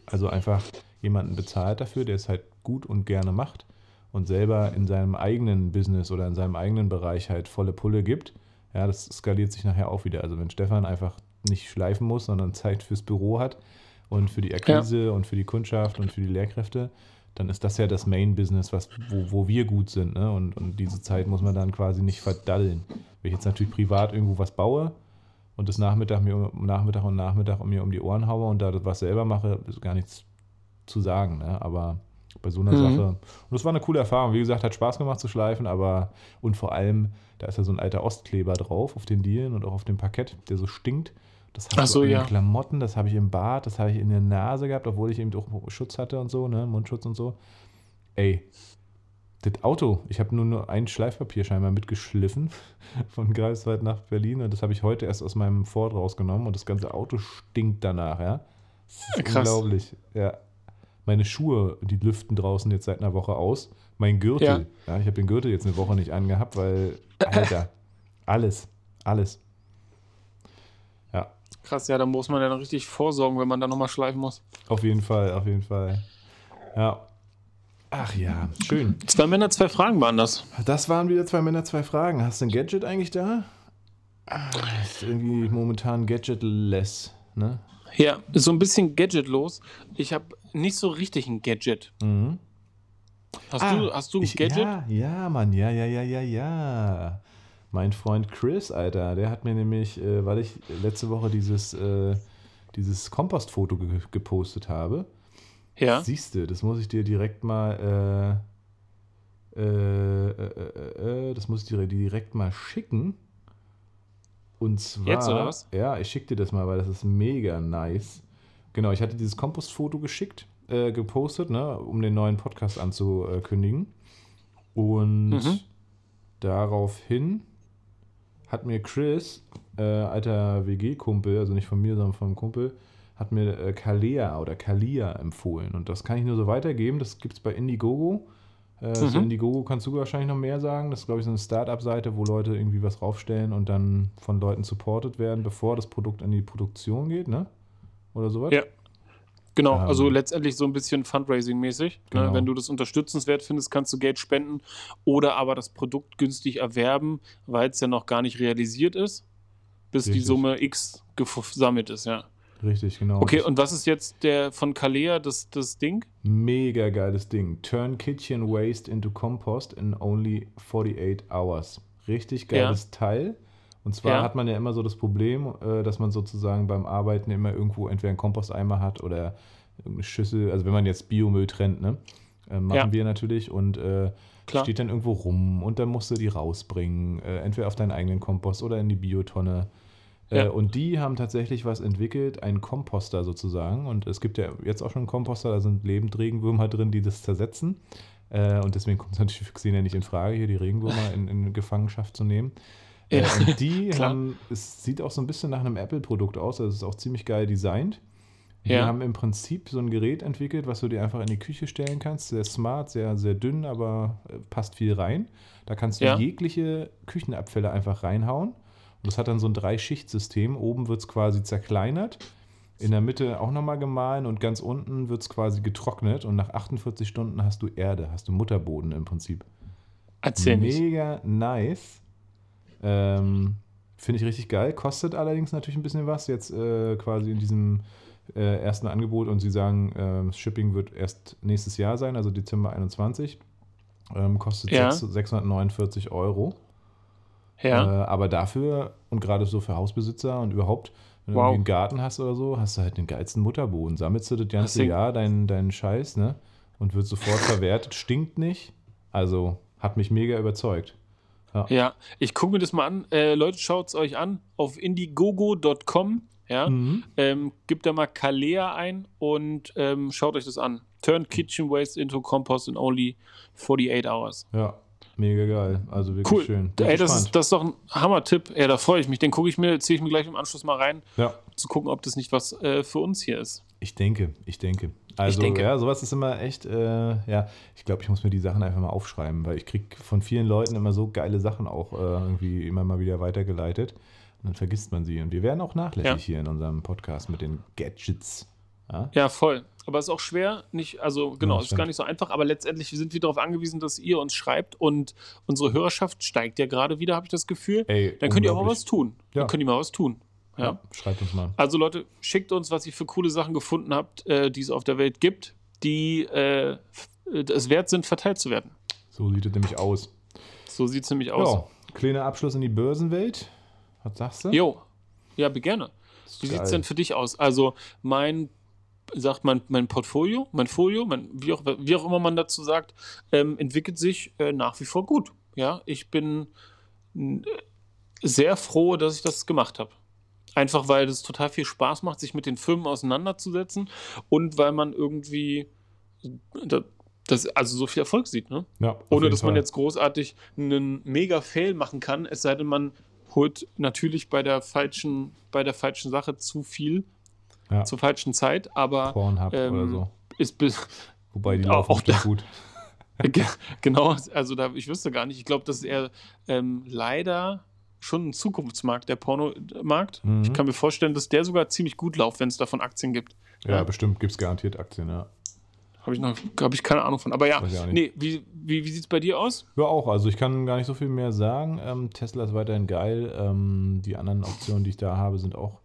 also einfach jemanden bezahlt dafür, der es halt gut und gerne macht und selber in seinem eigenen Business oder in seinem eigenen Bereich halt volle Pulle gibt. Ja, das skaliert sich nachher auch wieder. Also wenn Stefan einfach nicht schleifen muss, sondern Zeit fürs Büro hat und für die Akquise und für die Kundschaft und für die Lehrkräfte, dann ist das ja das Main-Business, was, wo, wo wir gut sind. Ne? Und, und diese Zeit muss man dann quasi nicht verdaddeln. Wenn ich jetzt natürlich privat irgendwo was baue und das Nachmittag, mir, Nachmittag und Nachmittag um mir um die Ohren haue und da was selber mache, ist gar nichts zu sagen. Ne? Aber bei so einer Mhm. Sache. Und das war eine coole Erfahrung. Wie gesagt, hat Spaß gemacht zu schleifen, aber und vor allem, da ist ja so ein alter Ostkleber drauf auf den Dielen und auch auf dem Parkett, der so stinkt. Das Ach du so, an ja. den Klamotten, das habe ich im Bad, das habe ich in der Nase gehabt, obwohl ich eben auch Schutz hatte und so, ne, Mundschutz und so. Ey, das Auto, ich habe nur, nur ein Schleifpapier scheinbar mitgeschliffen von Greifswald nach Berlin und das habe ich heute erst aus meinem Ford rausgenommen und das ganze Auto stinkt danach, ja. Das ist Krass. unglaublich, ja. Meine Schuhe, die lüften draußen jetzt seit einer Woche aus. Mein Gürtel, Ja. ja, ich habe den Gürtel jetzt eine Woche nicht angehabt, weil, Alter, alles, alles. Ja, Krass, ja, da muss man ja dann richtig vorsorgen, wenn man da nochmal schleifen muss. auf jeden Fall, auf jeden Fall. Ja. Ach ja, schön. Zwei Männer, zwei Fragen waren das. Das waren wieder zwei Männer, zwei Fragen. Hast du ein Gadget eigentlich da? Ah, Ist irgendwie momentan gadgetless, ne? Ja, ist so ein bisschen gadgetlos. Ich habe nicht so richtig ein Gadget. Mhm. Hast, Ah, du, hast du ein ich, Gadget? Ja, ja, Mann, ja, ja, ja, ja, ja. Mein Freund Chris, Alter, der hat mir nämlich, äh, weil ich letzte Woche dieses, äh, dieses Kompostfoto ge gepostet habe, Ja. siehst du, das muss ich dir direkt mal, äh, äh, äh, äh, das muss ich dir direkt mal schicken. Und zwar, Jetzt, oder was? ja, ich schicke dir das mal, weil das ist mega nice. Genau, ich hatte dieses Kompostfoto geschickt, äh, gepostet, ne, um den neuen Podcast anzukündigen. Und Mhm. daraufhin hat mir Chris, äh, alter WG-Kumpel, also nicht von mir, sondern vom Kumpel, hat mir äh, Kalea oder Kalia empfohlen. Und das kann ich nur so weitergeben. Das gibt es bei Indiegogo. Äh, Mhm. Indiegogo kannst du wahrscheinlich noch mehr sagen. Das ist, glaube ich, so eine Start-up-Seite, wo Leute irgendwie was raufstellen und dann von Leuten supported werden, bevor das Produkt in die Produktion geht, ne? Oder sowas? Ja. Genau, Ähm, also letztendlich so ein bisschen Fundraising-mäßig. Genau. Ne? Wenn du das unterstützenswert findest, kannst du Geld spenden oder aber das Produkt günstig erwerben, weil es ja noch gar nicht realisiert ist, bis die Richtig. Summe X gesammelt ist, ja. Richtig, genau. Okay, und was ist jetzt der von Kalea, das, das Ding? Mega geiles Ding. Turn Kitchen Waste into Compost in only 48 hours. Richtig geiles Teil. Und zwar Ja. hat man ja immer so das Problem, äh, dass man sozusagen beim Arbeiten immer irgendwo entweder einen Komposteimer hat oder irgendeine Schüssel. Also wenn man jetzt Biomüll trennt, ne? Äh, machen Ja. wir natürlich und äh, steht dann irgendwo rum und dann musst du die rausbringen. Äh, entweder auf deinen eigenen Kompost oder in die Biotonne. Äh, Ja. und die haben tatsächlich was entwickelt, einen Komposter sozusagen. Und es gibt ja jetzt auch schon einen Komposter, da sind lebend Regenwürmer drin, die das zersetzen. Äh, und deswegen kommt es natürlich für Xenia nicht in Frage, hier die Regenwürmer in, in Gefangenschaft zu nehmen. Äh, Ja, und die haben, es sieht auch so ein bisschen nach einem Apple-Produkt aus, also es ist auch ziemlich geil designt. Die Ja. haben im Prinzip so ein Gerät entwickelt, was du dir einfach in die Küche stellen kannst. Sehr smart, sehr, sehr dünn, aber äh, passt viel rein. Da kannst du Ja. jegliche Küchenabfälle einfach reinhauen. Und das hat dann so ein Drei-Schicht-System. Oben wird es quasi zerkleinert, in der Mitte auch nochmal gemahlen und ganz unten wird es quasi getrocknet. Und nach 48 Stunden hast du Erde, hast du Mutterboden im Prinzip. Erzähl. Mega nice. Ähm, Finde ich richtig geil. Kostet allerdings natürlich ein bisschen was. Jetzt äh, quasi in diesem äh, ersten Angebot und sie sagen, äh, Shipping wird erst nächstes Jahr sein, also Dezember 21. Ähm, kostet Ja. 6, 649 Euro. Ja, Äh, aber dafür und gerade so für Hausbesitzer und überhaupt, wenn du Wow. irgendwie einen Garten hast oder so, hast du halt den geilsten Mutterboden. Sammelst du das ganze Deswegen- Jahr deinen, deinen Scheiß, ne? Und wird sofort verwertet, stinkt nicht. Also hat mich mega überzeugt. Ja. Ich gucke mir das mal an. Äh, Leute, schaut es euch an auf indiegogo.com. Ja, Mhm. ähm, gebt da mal Kalea ein und ähm, schaut euch das an. Turn Kitchen Waste into Compost in only 48 hours. Ja, mega geil. Also wirklich Cool. schön. Bin Ey, das ist, das ist doch ein Hammer-Tipp. Ja, da freue ich mich. Den gucke ich mir, ziehe ich mir gleich im Anschluss mal rein, ja, zu gucken, ob das nicht was äh, für uns hier ist. ich denke, ich denke. Also, denke. ja, sowas ist immer echt, äh, ja, ich glaube, ich muss mir die Sachen einfach mal aufschreiben, weil ich kriege von vielen Leuten immer so geile Sachen auch äh, irgendwie immer mal wieder weitergeleitet. Und dann vergisst man sie. Und wir werden auch nachlässig Ja. hier in unserem Podcast mit den Gadgets. Ja? Ja, voll. Aber es ist auch schwer, nicht, also genau, Ja, es ist gar nicht so einfach, aber letztendlich sind wir darauf angewiesen, dass ihr uns schreibt und unsere Hörerschaft steigt ja gerade wieder, habe ich das Gefühl. Ey, Dann könnt ihr auch mal was tun. Ja. Dann könnt ihr mal was tun. Ja. Schreibt uns mal. Also Leute, schickt uns, was ihr für coole Sachen gefunden habt, äh, die es auf der Welt gibt, die äh, es wert sind, verteilt zu werden. So sieht es nämlich aus. So sieht es nämlich aus. Ja, kleiner Abschluss in die Börsenwelt. Was sagst du? Jo, ja, gerne. Wie sieht es denn für dich aus? Also mein, sagt man, mein Portfolio, mein Folio, mein, wie, auch, wie auch immer man dazu sagt, ähm, entwickelt sich äh, nach wie vor gut. Ja, ich bin äh, sehr froh, dass ich das gemacht habe. Einfach weil es total viel Spaß macht, sich mit den Firmen auseinanderzusetzen und weil man irgendwie das, also so viel Erfolg sieht, ne? Ja, Ohne dass Fall. man jetzt großartig einen Mega-Fail machen kann, es sei denn, man holt natürlich bei der falschen, bei der falschen Sache zu viel ja. zur falschen Zeit, aber Pornhub ähm, oder so. Ist Wobei die laufen auch da, gut. genau, also da, ich wüsste gar nicht. Ich glaube, das ist eher ähm, leider schon ein Zukunftsmarkt, der Pornomarkt. Mhm. Ich kann mir vorstellen, dass der sogar ziemlich gut läuft, wenn es davon Aktien gibt. Ja, ja. bestimmt gibt es garantiert Aktien, ja. Habe ich noch, habe ich keine Ahnung von. Aber ja, nee, wie, wie, wie sieht es bei dir aus? Ja, auch. Also ich kann gar nicht so viel mehr sagen. Ähm, Tesla ist weiterhin geil. Ähm, die anderen Optionen, die ich da habe, sind auch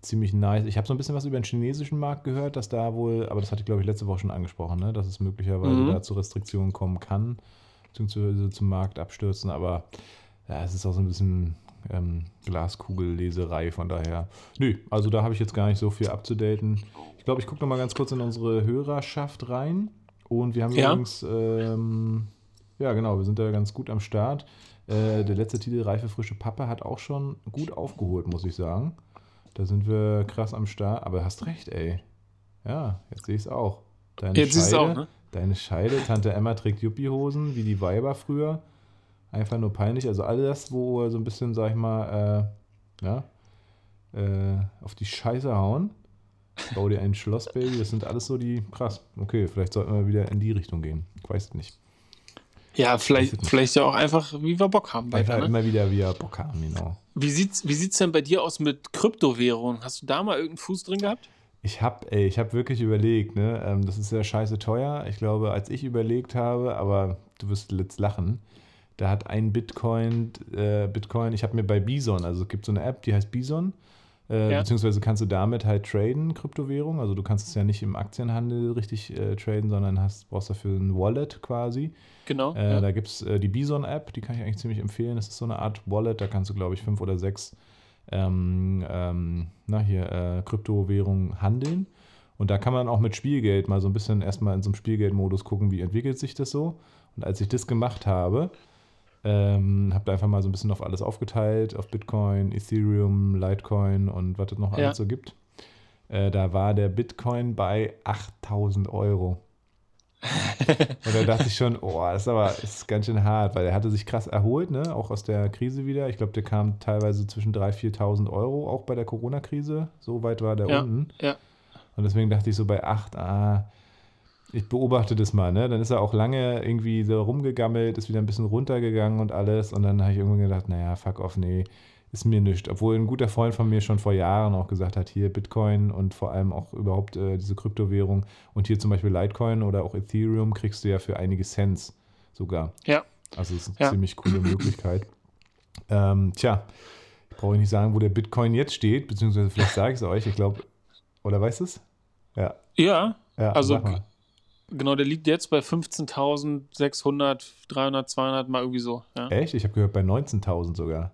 ziemlich nice. Ich habe so ein bisschen was über den chinesischen Markt gehört, dass da wohl, aber das hatte ich glaube ich letzte Woche schon angesprochen, ne? dass es möglicherweise mhm. da zu Restriktionen kommen kann, beziehungsweise zum Markt abstürzen. Aber ja, es ist auch so ein bisschen ähm, Glaskugelleserei, von daher. Nö, also da habe ich jetzt gar nicht so viel abzudaten glaube, ich gucke noch mal ganz kurz in unsere Hörerschaft rein. Und wir haben ja. übrigens, ähm, ja genau, wir sind da ganz gut am Start. Äh, der letzte Titel, Reife frische Pappe, hat auch schon gut aufgeholt, muss ich sagen. Da sind wir krass am Start. Aber hast recht, ey. Ja, jetzt sehe ich es auch. Deine jetzt Scheide, auch, ne? Deine Scheide, Tante Emma trägt Juppie-Hosen, wie die Weiber früher. Einfach nur peinlich. Also alles, wo so ein bisschen, sag ich mal, äh, ja, äh, auf die Scheiße hauen. Bau dir ein Schloss, Baby. Das sind alles so die. Krass. Okay, vielleicht sollten wir wieder in die Richtung gehen. Ich weiß es nicht. Ja, vielleicht, vielleicht ja auch einfach, wie wir Bock haben. Einfach weiter, ne? immer wieder, wie wir Bock haben, genau. Wie sieht's, wie sieht's denn bei dir aus mit Kryptowährungen? Hast du da mal irgendeinen Fuß drin gehabt? Ich habe, ey, ich habe wirklich überlegt, ne? Ähm, das ist ja scheiße teuer. Ich glaube, als ich überlegt habe, aber du wirst jetzt lachen, da hat ein Bitcoin, äh, Bitcoin, ich habe mir bei Bison, also es gibt so eine App, die heißt Bison. Äh, ja. Beziehungsweise kannst du damit halt traden, Kryptowährung. Also du kannst es ja nicht im Aktienhandel richtig äh, traden, sondern hast, brauchst dafür ein Wallet quasi. Genau. Äh, ja. Da gibt es äh, die Bison-App, die kann ich eigentlich ziemlich empfehlen. Das ist so eine Art Wallet, da kannst du, glaube ich, fünf oder sechs ähm, ähm, na hier, äh, Kryptowährungen handeln. Und da kann man auch mit Spielgeld mal so ein bisschen erstmal in so einem Spielgeldmodus gucken, wie entwickelt sich das so. Und als ich das gemacht habe, ähm, habe da einfach mal so ein bisschen auf alles aufgeteilt, auf Bitcoin, Ethereum, Litecoin und was es noch ja. alles so gibt. Äh, da war der Bitcoin bei 8000 Euro. und da dachte ich schon, oh, das ist aber das ist ganz schön hart, weil er hatte sich krass erholt, ne? auch aus der Krise wieder. Ich glaube, der kam teilweise zwischen 3.000, 4.000 Euro, auch bei der Corona-Krise. So weit war der ja, unten. Ja. Und deswegen dachte ich so bei 8, ah, ich beobachte das mal, ne? Dann ist er auch lange irgendwie so rumgegammelt, ist wieder ein bisschen runtergegangen und alles. Und dann habe ich irgendwann gedacht, naja, fuck off, nee, ist mir nichts. Obwohl ein guter Freund von mir schon vor Jahren auch gesagt hat, hier Bitcoin und vor allem auch überhaupt äh, diese Kryptowährung und hier zum Beispiel Litecoin oder auch Ethereum kriegst du ja für einige Cents sogar. Ja. Also es ist eine ja. ziemlich coole Möglichkeit. Ähm, tja, brauche ich nicht sagen, wo der Bitcoin jetzt steht, beziehungsweise vielleicht sage ich es euch, ich glaube, oder weißt du es? Ja. Ja, ja also Genau, der liegt jetzt bei 15.600, 300, 200, mal irgendwie so. Ja. Echt? Ich habe gehört bei 19.000 sogar.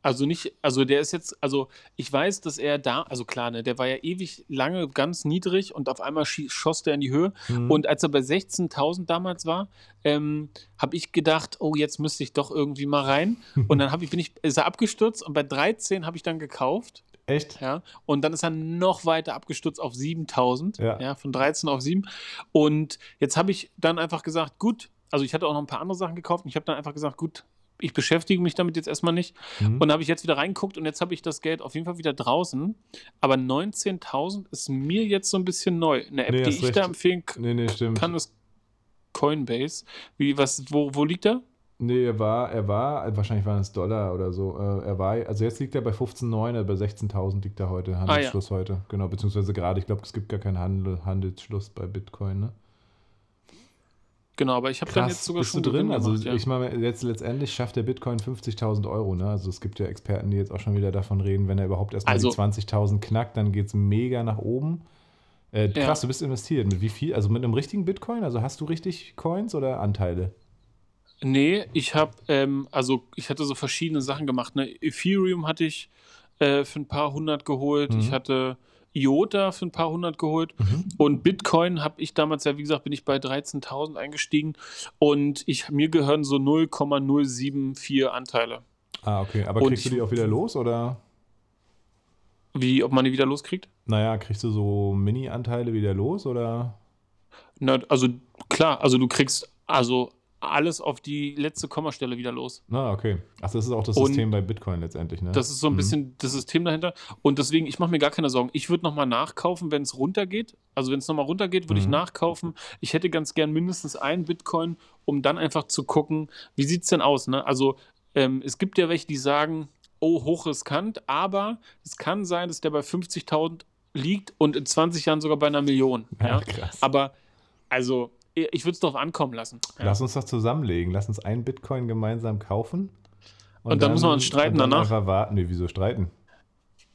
Also nicht, also der ist jetzt, also ich weiß, dass er da, also klar, ne, der war ja ewig lange ganz niedrig und auf einmal schoss der in die Höhe. Mhm. Und als er bei 16.000 damals war, ähm, habe ich gedacht, oh, jetzt müsste ich doch irgendwie mal rein. Und dann ich, bin ich, ist er abgestürzt und bei 13 habe ich dann gekauft. Echt? Ja. Und dann ist er noch weiter abgestürzt auf 7000. Ja. ja von 13 auf 7. Und jetzt habe ich dann einfach gesagt, gut, also ich hatte auch noch ein paar andere Sachen gekauft und ich habe dann einfach gesagt, gut, ich beschäftige mich damit jetzt erstmal nicht. Mhm. Und habe ich jetzt wieder reingeguckt und jetzt habe ich das Geld auf jeden Fall wieder draußen. Aber 19.000 ist mir jetzt so ein bisschen neu. Eine App, nee, die ich recht. da empfehlen nee, nee, kann, ist Coinbase. Wie, was, wo, wo liegt er? Nee, er war, er war, wahrscheinlich waren es Dollar oder so. Äh, er war, also jetzt liegt er bei 15,9, bei 16.000 liegt er heute, Handelsschluss ah, ja. heute. Genau, beziehungsweise gerade, ich glaube, es gibt gar keinen Handel, Handelsschluss bei Bitcoin, ne? Genau, aber ich habe dann jetzt sogar bist schon du drin. Also gemacht, ja. ich meine, jetzt letztendlich schafft der Bitcoin 50.000 Euro. Ne? Also es gibt ja Experten, die jetzt auch schon wieder davon reden, wenn er überhaupt erstmal also, die 20.000 knackt, dann geht es mega nach oben. Äh, Ja. krass, du bist investiert. Mit wie viel? Also mit einem richtigen Bitcoin? Also hast du richtig Coins oder Anteile? Nee, ich habe, ähm, also ich hatte so verschiedene Sachen gemacht. Ne? Ethereum hatte ich äh, für ein paar hundert geholt. Mhm. Ich hatte IOTA für ein paar hundert geholt. Und Bitcoin habe ich damals ja, wie gesagt, bin ich bei 13.000 eingestiegen. Und ich, mir gehören so 0,074 Anteile. Ah, okay. Aber Und kriegst du ich- die auch wieder los oder? Wie, ob man die wieder loskriegt? Naja, kriegst du so Mini-Anteile wieder los oder? Na, also klar, also du kriegst also alles auf die letzte Kommastelle wieder los. Na, okay. Ach, das ist auch das Und- System bei Bitcoin letztendlich, ne? Das ist so ein bisschen das System dahinter. Und deswegen, ich mache mir gar keine Sorgen. Ich würde nochmal nachkaufen, wenn es runtergeht. Also wenn es nochmal runtergeht, würde ich Mhm. nachkaufen. Ich hätte ganz gern mindestens einen Bitcoin, um dann einfach zu gucken, wie sieht es denn aus. Ne? Also ähm, es gibt ja welche, die sagen, oh, hochriskant, aber es kann sein, dass der bei 50.000 liegt und in 20 Jahren sogar bei einer Million. Ja? Ja, krass. Aber also, ich würde es darauf ankommen lassen. Ja. Lass uns das zusammenlegen. Lass uns einen Bitcoin gemeinsam kaufen. Und dann müssen wir uns streiten und dann danach? Einfach warten. Nee, wieso streiten?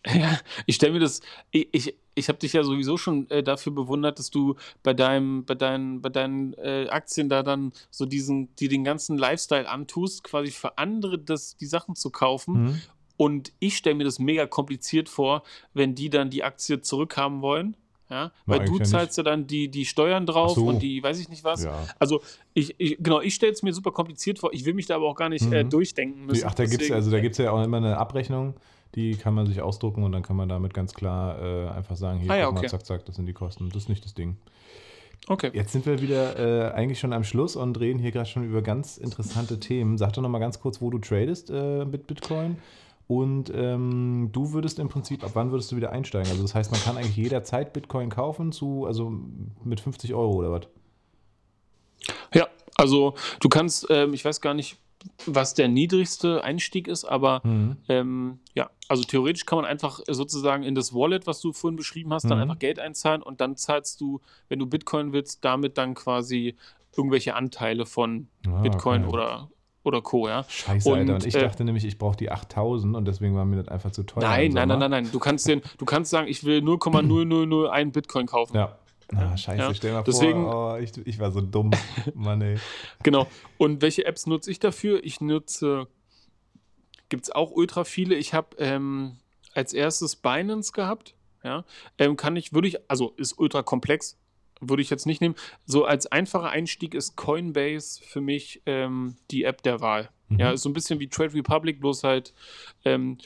Ja, ich stelle mir das, ich, ich, ich habe dich ja sowieso schon äh, dafür bewundert, dass du bei deinem, bei deinen, bei deinen äh, Aktien da dann so diesen, die den ganzen Lifestyle antust, quasi für andere das, die Sachen zu kaufen. Mhm. Und ich stelle mir das mega kompliziert vor, wenn die dann die Aktie zurückhaben wollen. Ja, weil du zahlst ja dann die, die Steuern drauf so. und die weiß ich nicht was. Ja. Also ich, ich genau, ich stelle es mir super kompliziert vor. Ich will mich da aber auch gar nicht äh, Mhm. durchdenken müssen. Ach, da gibt es also, da gibt's ja auch immer eine Abrechnung, die kann man sich ausdrucken und dann kann man damit ganz klar äh, einfach sagen, hier, Ah ja, guck mal, okay. zack, zack, das sind die Kosten. Das ist nicht das Ding. Okay. Jetzt sind wir wieder äh, eigentlich schon am Schluss und reden hier gerade schon über ganz interessante Themen. Sag doch noch mal ganz kurz, wo du tradest äh, mit Bitcoin. Und ähm, du würdest im Prinzip, ab wann würdest du wieder einsteigen? Also das heißt, man kann eigentlich jederzeit Bitcoin kaufen zu, also mit 50 Euro oder was? Ja, also du kannst, ähm, ich weiß gar nicht, was der niedrigste Einstieg ist, aber Mhm. ähm, ja, also theoretisch kann man einfach sozusagen in das Wallet, was du vorhin beschrieben hast, dann Mhm. einfach Geld einzahlen und dann zahlst du, wenn du Bitcoin willst, damit dann quasi irgendwelche Anteile von Ah, Bitcoin okay. oder, oder Co. Ja? Scheiße, Und, Alter. Und ich äh, dachte nämlich, ich brauche die 8000 und deswegen war mir das einfach zu teuer. Nein, nein, nein, nein, nein. Du kannst den, du kannst sagen, ich will 0,0001 Bitcoin kaufen. Ja. Ah, scheiße, Ja, stell mal deswegen- vor, oh, ich, ich war so dumm. Mann, ey. Genau. Und welche Apps nutze ich dafür? Ich nutze, gibt es auch ultra viele. Ich habe ähm, als erstes Binance gehabt. Ja, ähm, kann ich, würde ich, also ist ultra komplex, würde ich jetzt nicht nehmen. So als einfacher Einstieg ist Coinbase für mich ähm, die App der Wahl. Mhm. Ja, ist so ein bisschen wie Trade Republic, bloß halt, ähm,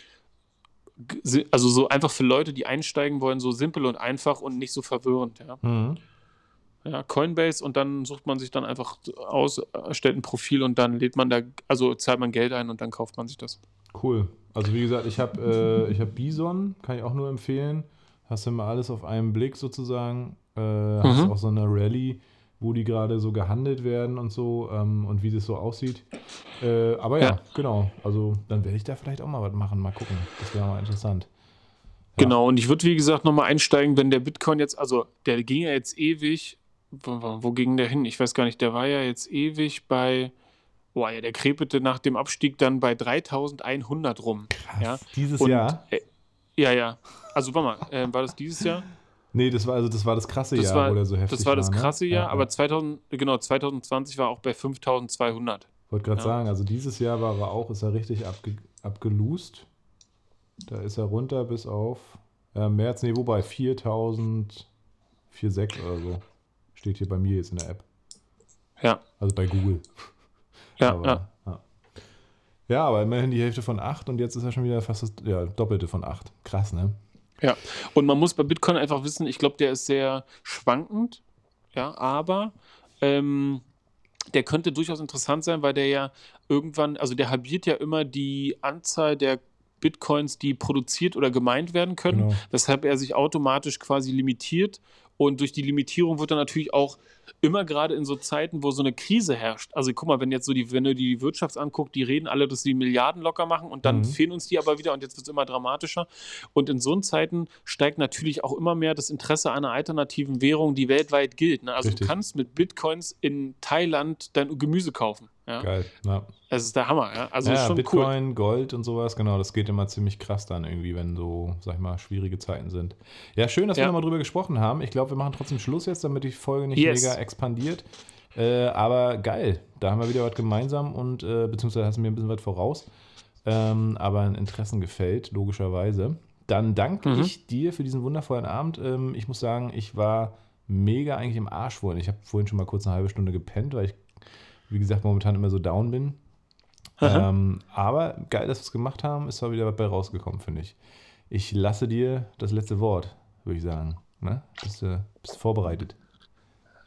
also so einfach für Leute, die einsteigen wollen, so simpel und einfach und nicht so verwirrend. Ja. Mhm. Ja, Coinbase und dann sucht man sich dann einfach aus, erstellt ein Profil und dann lädt man da, also zahlt man Geld ein und dann kauft man sich das. Cool. Also wie gesagt, ich habe äh, ich hab Bison, kann ich auch nur empfehlen. Hast du mal alles auf einen Blick sozusagen. Äh, Hast Mhm. auch so eine Rallye, wo die gerade so gehandelt werden und so ähm, und wie das so aussieht. Äh, aber ja, Ja. genau. Also dann werde ich da vielleicht auch mal was machen. Mal gucken. Das wäre mal interessant. Ja. Genau, und ich würde, wie gesagt, nochmal einsteigen, wenn der Bitcoin jetzt, also der ging ja jetzt ewig, wo, wo- wo ging der hin? Ich weiß gar nicht, der war ja jetzt ewig bei, boah, ja, der krepete nach dem Abstieg dann bei 3100 rum. Krass. Ja, Dieses und, Jahr? Äh, ja, ja. Also, warte mal, äh, war das dieses Jahr? Nee, das war also das war das krasse Das Jahr, war, wo der so heftig das war das ne? krasse Jahr, Ja, aber ja. 2000, genau, 2020 war auch bei 5200. Wollte gerade Ja. sagen, also dieses Jahr war er auch, ist er richtig abge, abgeloost. Da ist er runter bis auf äh, März, nee, wobei 4000, 4,6 oder so. Steht hier bei mir jetzt in der App. Ja, Also bei Google. ja, aber, ja. ja. Ja, aber immerhin die Hälfte von 8 und jetzt ist er schon wieder fast das ja, Doppelte von 8. Krass, ne? Ja, und man muss bei Bitcoin einfach wissen, ich glaube, der ist sehr schwankend, ja, aber ähm, der könnte durchaus interessant sein, weil der ja irgendwann, also der halbiert ja immer die Anzahl der Bitcoins, die produziert oder gemeint werden können, Genau. weshalb er sich automatisch quasi limitiert. Und durch die Limitierung wird er natürlich auch immer gerade in so Zeiten, wo so eine Krise herrscht. Also guck mal, wenn jetzt so die, wenn du die Wirtschaft anguckst, die reden alle, dass sie Milliarden locker machen und dann Mhm. fehlen uns die aber wieder und jetzt wird es immer dramatischer. Und in so Zeiten steigt natürlich auch immer mehr das Interesse einer alternativen Währung, die weltweit gilt. Ne? Also Richtig. du kannst mit Bitcoins in Thailand dein Gemüse kaufen. Ja. Geil. Ja. Es ist der Hammer, ja. Also ja, Bitcoin, cool. Gold und sowas, genau, das geht immer ziemlich krass dann irgendwie, wenn so, sag ich mal, schwierige Zeiten sind. Ja, schön, dass wir Ja. nochmal drüber gesprochen haben. Ich glaube, wir machen trotzdem Schluss jetzt, damit die Folge nicht Yes. mega expandiert. Äh, aber geil, da haben wir wieder was gemeinsam und äh, beziehungsweise hast du mir ein bisschen was voraus. Ähm, aber ein Interessen gefällt, logischerweise. Dann danke Mhm. ich dir für diesen wundervollen Abend. Ähm, ich muss sagen, ich war mega eigentlich im Arsch vorhin. Ich habe vorhin schon mal kurz eine halbe Stunde gepennt, weil ich, wie gesagt, momentan immer so down bin. Ähm, aber geil, dass wir es gemacht haben, ist zwar wieder bei rausgekommen, finde ich. Ich lasse dir das letzte Wort, würde ich sagen. Ne? Bist du bist vorbereitet?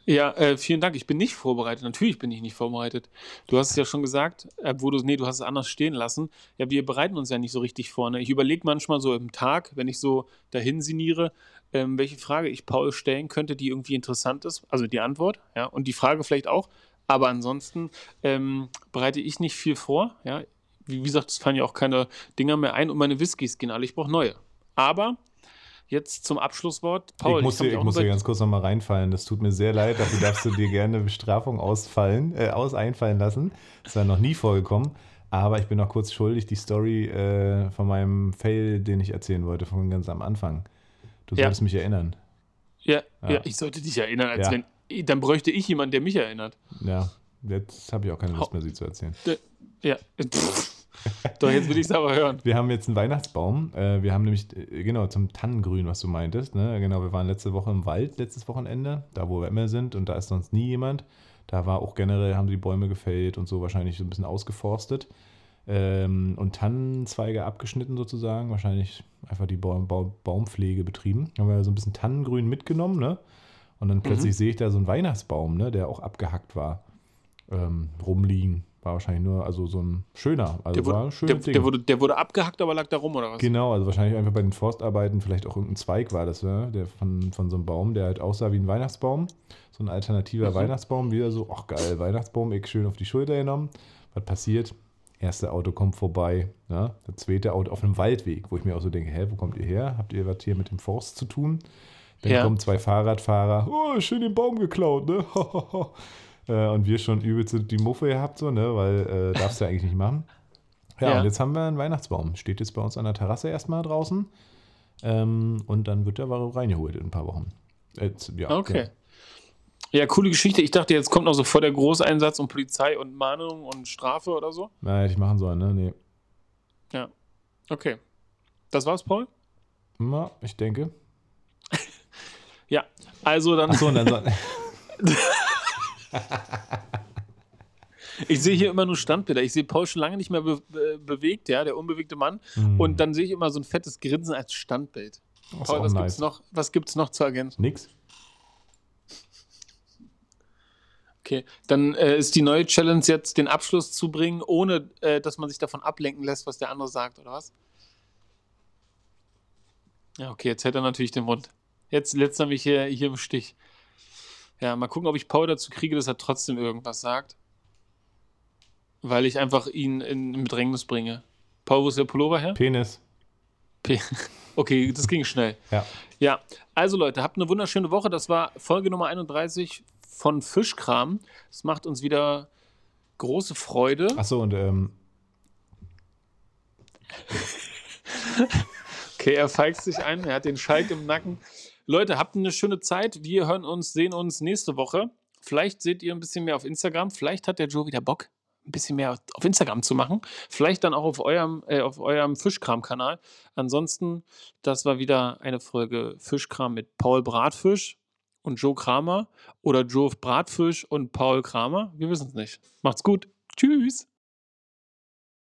Ja, äh, vielen Dank. Ich bin nicht vorbereitet. Natürlich bin ich nicht vorbereitet. Du hast es ja schon gesagt, äh, wo du, nee, du hast es anders stehen lassen. Ja, wir bereiten uns ja nicht so richtig vor. Ne? Ich überlege manchmal so im Tag, wenn ich so dahin sinniere, ähm, welche Frage ich Paul stellen könnte, die irgendwie interessant ist. Also die Antwort, ja, und die Frage vielleicht auch. Aber ansonsten ähm, bereite ich nicht viel vor. Ja, wie, wie gesagt, es fallen ja auch keine Dinger mehr ein und meine Whiskys gehen alle. Ich brauche neue. Aber jetzt zum Abschlusswort. Paul, ich muss, kann dir, ich muss dir ganz kurz nochmal reinfallen. Das tut mir sehr leid. Dafür darfst du dir gerne eine Bestrafung ausfallen, äh, aus einfallen lassen. Das war noch nie vorgekommen. Aber ich bin noch kurz schuldig, die Story äh, von meinem Fail, den ich erzählen wollte, von ganz am Anfang. Du Ja. solltest mich erinnern. Ja, ja. Ja. ich sollte dich erinnern, als Ja. wenn. Dann bräuchte ich jemanden, der mich erinnert. Ja, jetzt habe ich auch keine Lust mehr, sie zu erzählen. Ja. Doch, jetzt will ich es aber hören. Wir haben jetzt einen Weihnachtsbaum. Äh, wir haben nämlich, äh, genau, zum Tannengrün, was du meintest. Ne? Genau, wir waren letzte Woche im Wald, letztes Wochenende, da wo wir immer sind und da ist sonst nie jemand. Da war auch generell, haben die Bäume gefällt und so wahrscheinlich so ein bisschen ausgeforstet. Ähm, und Tannenzweige abgeschnitten sozusagen, wahrscheinlich einfach die Baum, Baum, Baumpflege betrieben. Haben wir so ein bisschen Tannengrün mitgenommen, ne? Und dann plötzlich sehe ich da so einen Weihnachtsbaum, ne, der auch abgehackt war, ähm, rumliegen. War wahrscheinlich nur, also so ein schöner, also Der war wurde, ein schönes der, Ding. der, wurde, der wurde abgehackt, aber lag da rum, oder was? Genau, also wahrscheinlich einfach bei den Forstarbeiten vielleicht auch irgendein Zweig war das, ne? der von, von so einem Baum, der halt aussah wie ein Weihnachtsbaum. So ein alternativer Mhm. Weihnachtsbaum, wieder so, ach geil, Weihnachtsbaum, ich schön auf die Schulter genommen. Was passiert? Erste Auto kommt vorbei, ne? das zweite Auto auf einem Waldweg, wo ich mir auch so denke, hä, wo kommt ihr her? Habt ihr was hier mit dem Forst zu tun? Dann Ja. kommen zwei Fahrradfahrer, oh, schön den Baum geklaut, ne? Äh, und wir schon übelst die Muffe gehabt, so, ne? Weil äh, darfst du ja eigentlich nicht machen. Ja, Ja. und jetzt haben wir einen Weihnachtsbaum. Steht jetzt bei uns an der Terrasse erstmal draußen. Ähm, und dann wird der Ware reingeholt in ein paar Wochen. Äh, ja, Okay. Ja, coole Geschichte. Ich dachte, jetzt kommt noch so vor der Großeinsatz und Polizei und Mahnung und Strafe oder so. Na, hätte ich machen sollen, ne? Nee. Ja. Okay. Das war's, Paul? Na, ich denke. Ja. Also dann. Achso, dann so, Ich sehe hier immer nur Standbilder. Ich sehe Paul schon lange nicht mehr be be bewegt, ja, der unbewegte Mann. Und dann sehe ich immer so ein fettes Grinsen als Standbild. das Paul, was nice. gibt's noch? Was gibt's noch zu ergänzen? Nix. Okay, dann äh, ist die neue Challenge jetzt, den Abschluss zu bringen, ohne äh, dass man sich davon ablenken lässt, was der andere sagt, oder was? Ja, okay, jetzt hätte er natürlich den Mund. Jetzt lässt er mich hier, hier im Stich. Ja, mal gucken, ob ich Paul dazu kriege, dass er trotzdem irgendwas sagt. Weil ich einfach ihn in, in Bedrängnis bringe. Paul, wo ist der Pullover her? Penis. P okay, das ging schnell. Ja. Ja, also Leute, habt eine wunderschöne Woche. Das war Folge Nummer 31 von Fischkram. Es macht uns wieder große Freude. Achso, und ähm, Okay, er feigt sich ein, er hat den Schalk im Nacken. Leute, habt eine schöne Zeit. Wir hören uns, sehen uns nächste Woche. Vielleicht seht ihr ein bisschen mehr auf Instagram. Vielleicht hat der Joe wieder Bock, ein bisschen mehr auf Instagram zu machen. Vielleicht dann auch auf eurem, äh, eurem Fischkram-Kanal. Ansonsten, das war wieder eine Folge Fischkram mit Paul Bratfisch und Joe Kramer oder Joe Bratfisch und Paul Kramer. Wir wissen es nicht. Macht's gut. Tschüss.